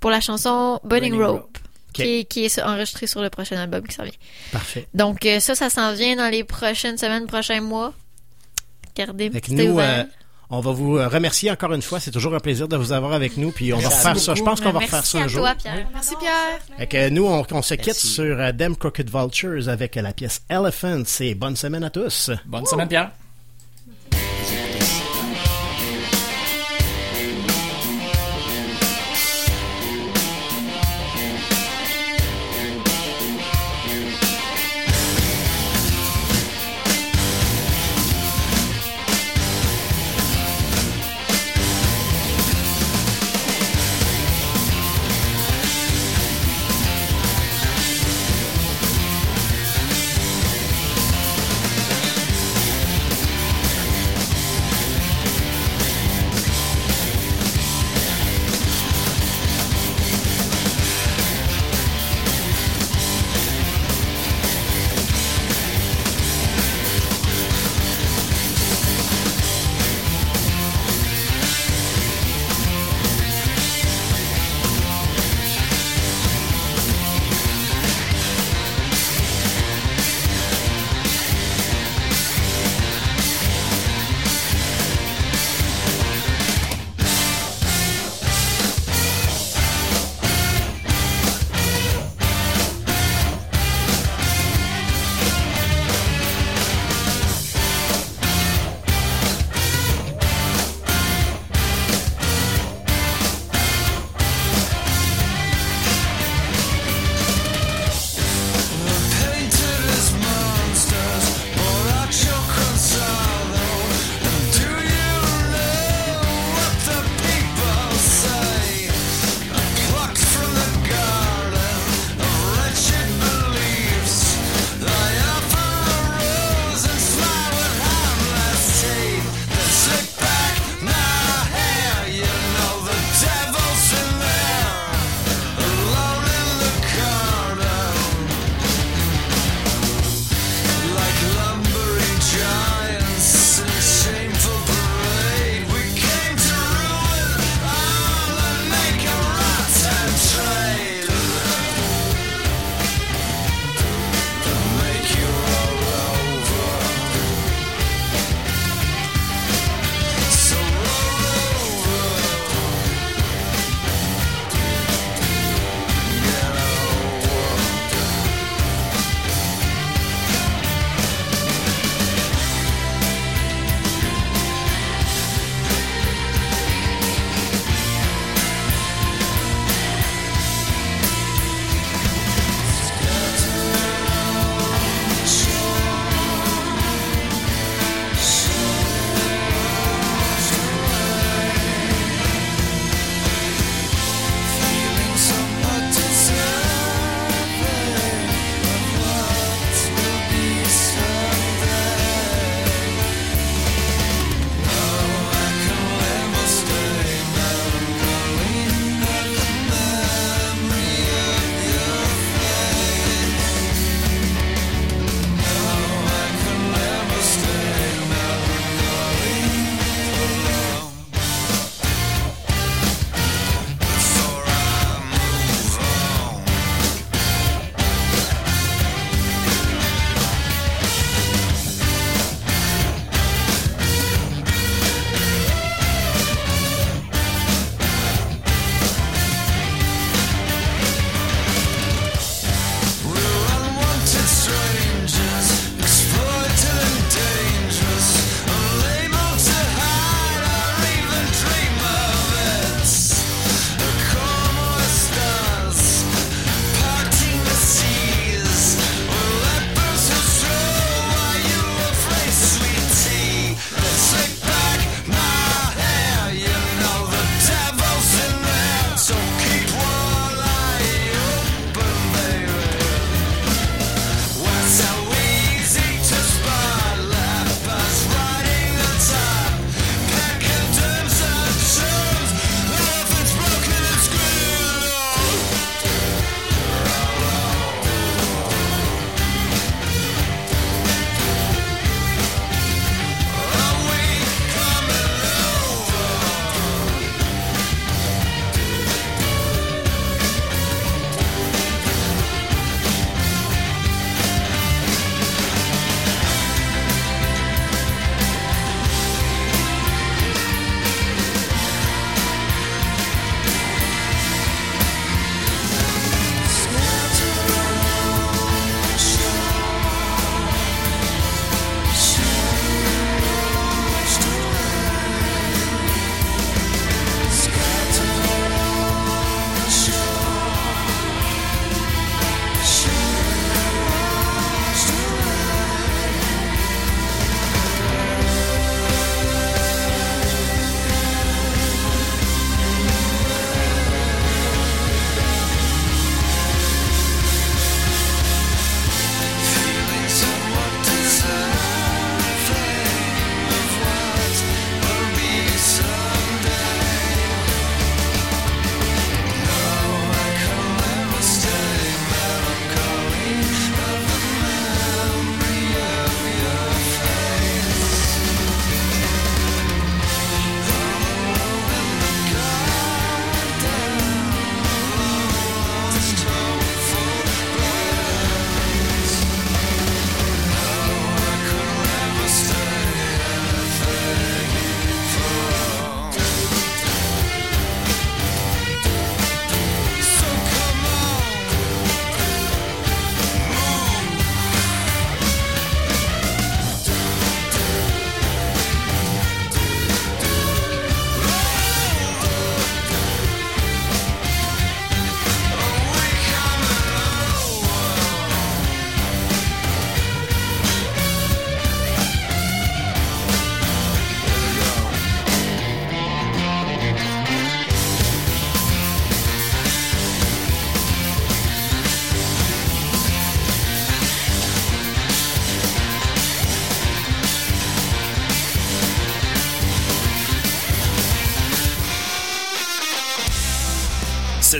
Pour la chanson Burning, Burning Rope, Rope. Qui, est, qui est enregistrée sur le prochain album qui s'en vient. Parfait. Donc, euh, ça, ça s'en vient dans les prochaines semaines, prochains mois. Que c'était nous, euh, on va vous euh, remercier encore une fois. C'est toujours un plaisir de vous avoir avec nous. Puis on va refaire ça. Je pense qu'on va Merci refaire ça un jour. toi, Pierre. Merci, Pierre. Fait que nous, on, on se quitte sur euh, Them Crooked Vultures avec la pièce Elephant. Et bonne semaine à tous. Bonne semaine, Pierre.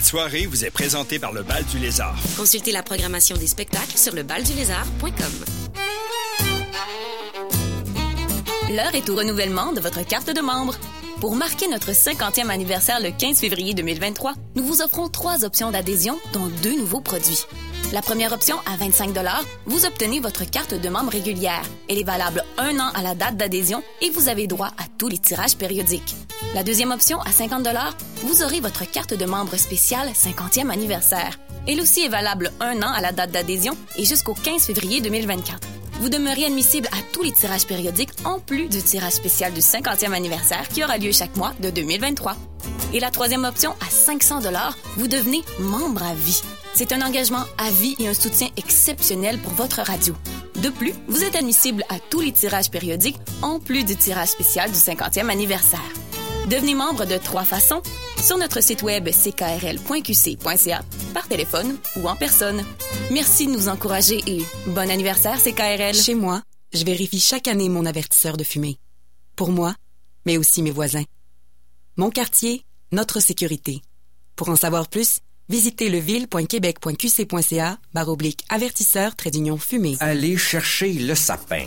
Soirée vous est présentée par le Bal du Lézard. Consultez la programmation des spectacles sur lebaldulézard.com. L'heure est au renouvellement de votre carte de membre. Pour marquer notre 50e anniversaire le 15 février 2023, nous vous offrons trois options d'adhésion, dont deux nouveaux produits. La première option, à 25 vous obtenez votre carte de membre régulière. Elle est valable un an à la date d'adhésion et vous avez droit à tous les tirages périodiques. La deuxième option, à 50 vous aurez votre carte de membre spéciale 50e anniversaire. Elle aussi est valable un an à la date d'adhésion et jusqu'au 15 février 2024. Vous demeurez admissible à tous les tirages périodiques en plus du tirage spécial du 50e anniversaire qui aura lieu chaque mois de 2023. Et la troisième option, à 500 vous devenez membre à vie. C'est un engagement à vie et un soutien exceptionnel pour votre radio. De plus, vous êtes admissible à tous les tirages périodiques en plus du tirage spécial du 50e anniversaire. Devenez membre de trois façons sur notre site web ckrl.qc.ca, par téléphone ou en personne. Merci de nous encourager et bon anniversaire CKRL. Chez moi, je vérifie chaque année mon avertisseur de fumée. Pour moi, mais aussi mes voisins. Mon quartier, notre sécurité. Pour en savoir plus, visitez leville.québec.qc.ca baroblique avertisseur trait d'union fumée. Allez chercher le sapin.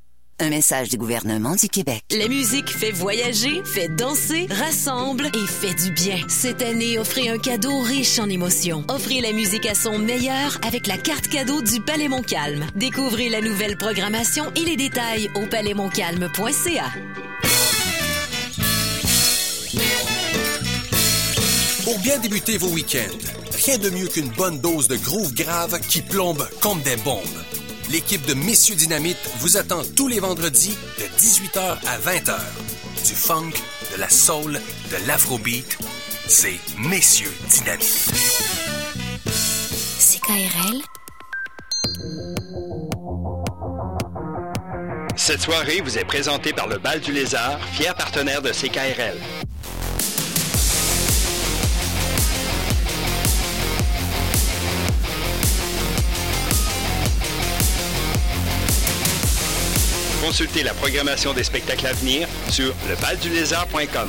Un message du gouvernement du Québec. La musique fait voyager, fait danser, rassemble et fait du bien. Cette année, offrez un cadeau riche en émotions. Offrez la musique à son meilleur avec la carte cadeau du Palais Montcalm. Découvrez la nouvelle programmation et les détails au palaismontcalm.ca. Pour bien débuter vos week-ends, rien de mieux qu'une bonne dose de groove grave qui plombe comme des bombes. L'équipe de Messieurs Dynamite vous attend tous les vendredis de 18h à 20h. Du funk, de la soul, de l'afrobeat, c'est Messieurs Dynamite. CKRL. Cette soirée vous est présentée par le Bal du Lézard, fier partenaire de CKRL. Consultez la programmation des spectacles à venir sur lebaldulézard.com.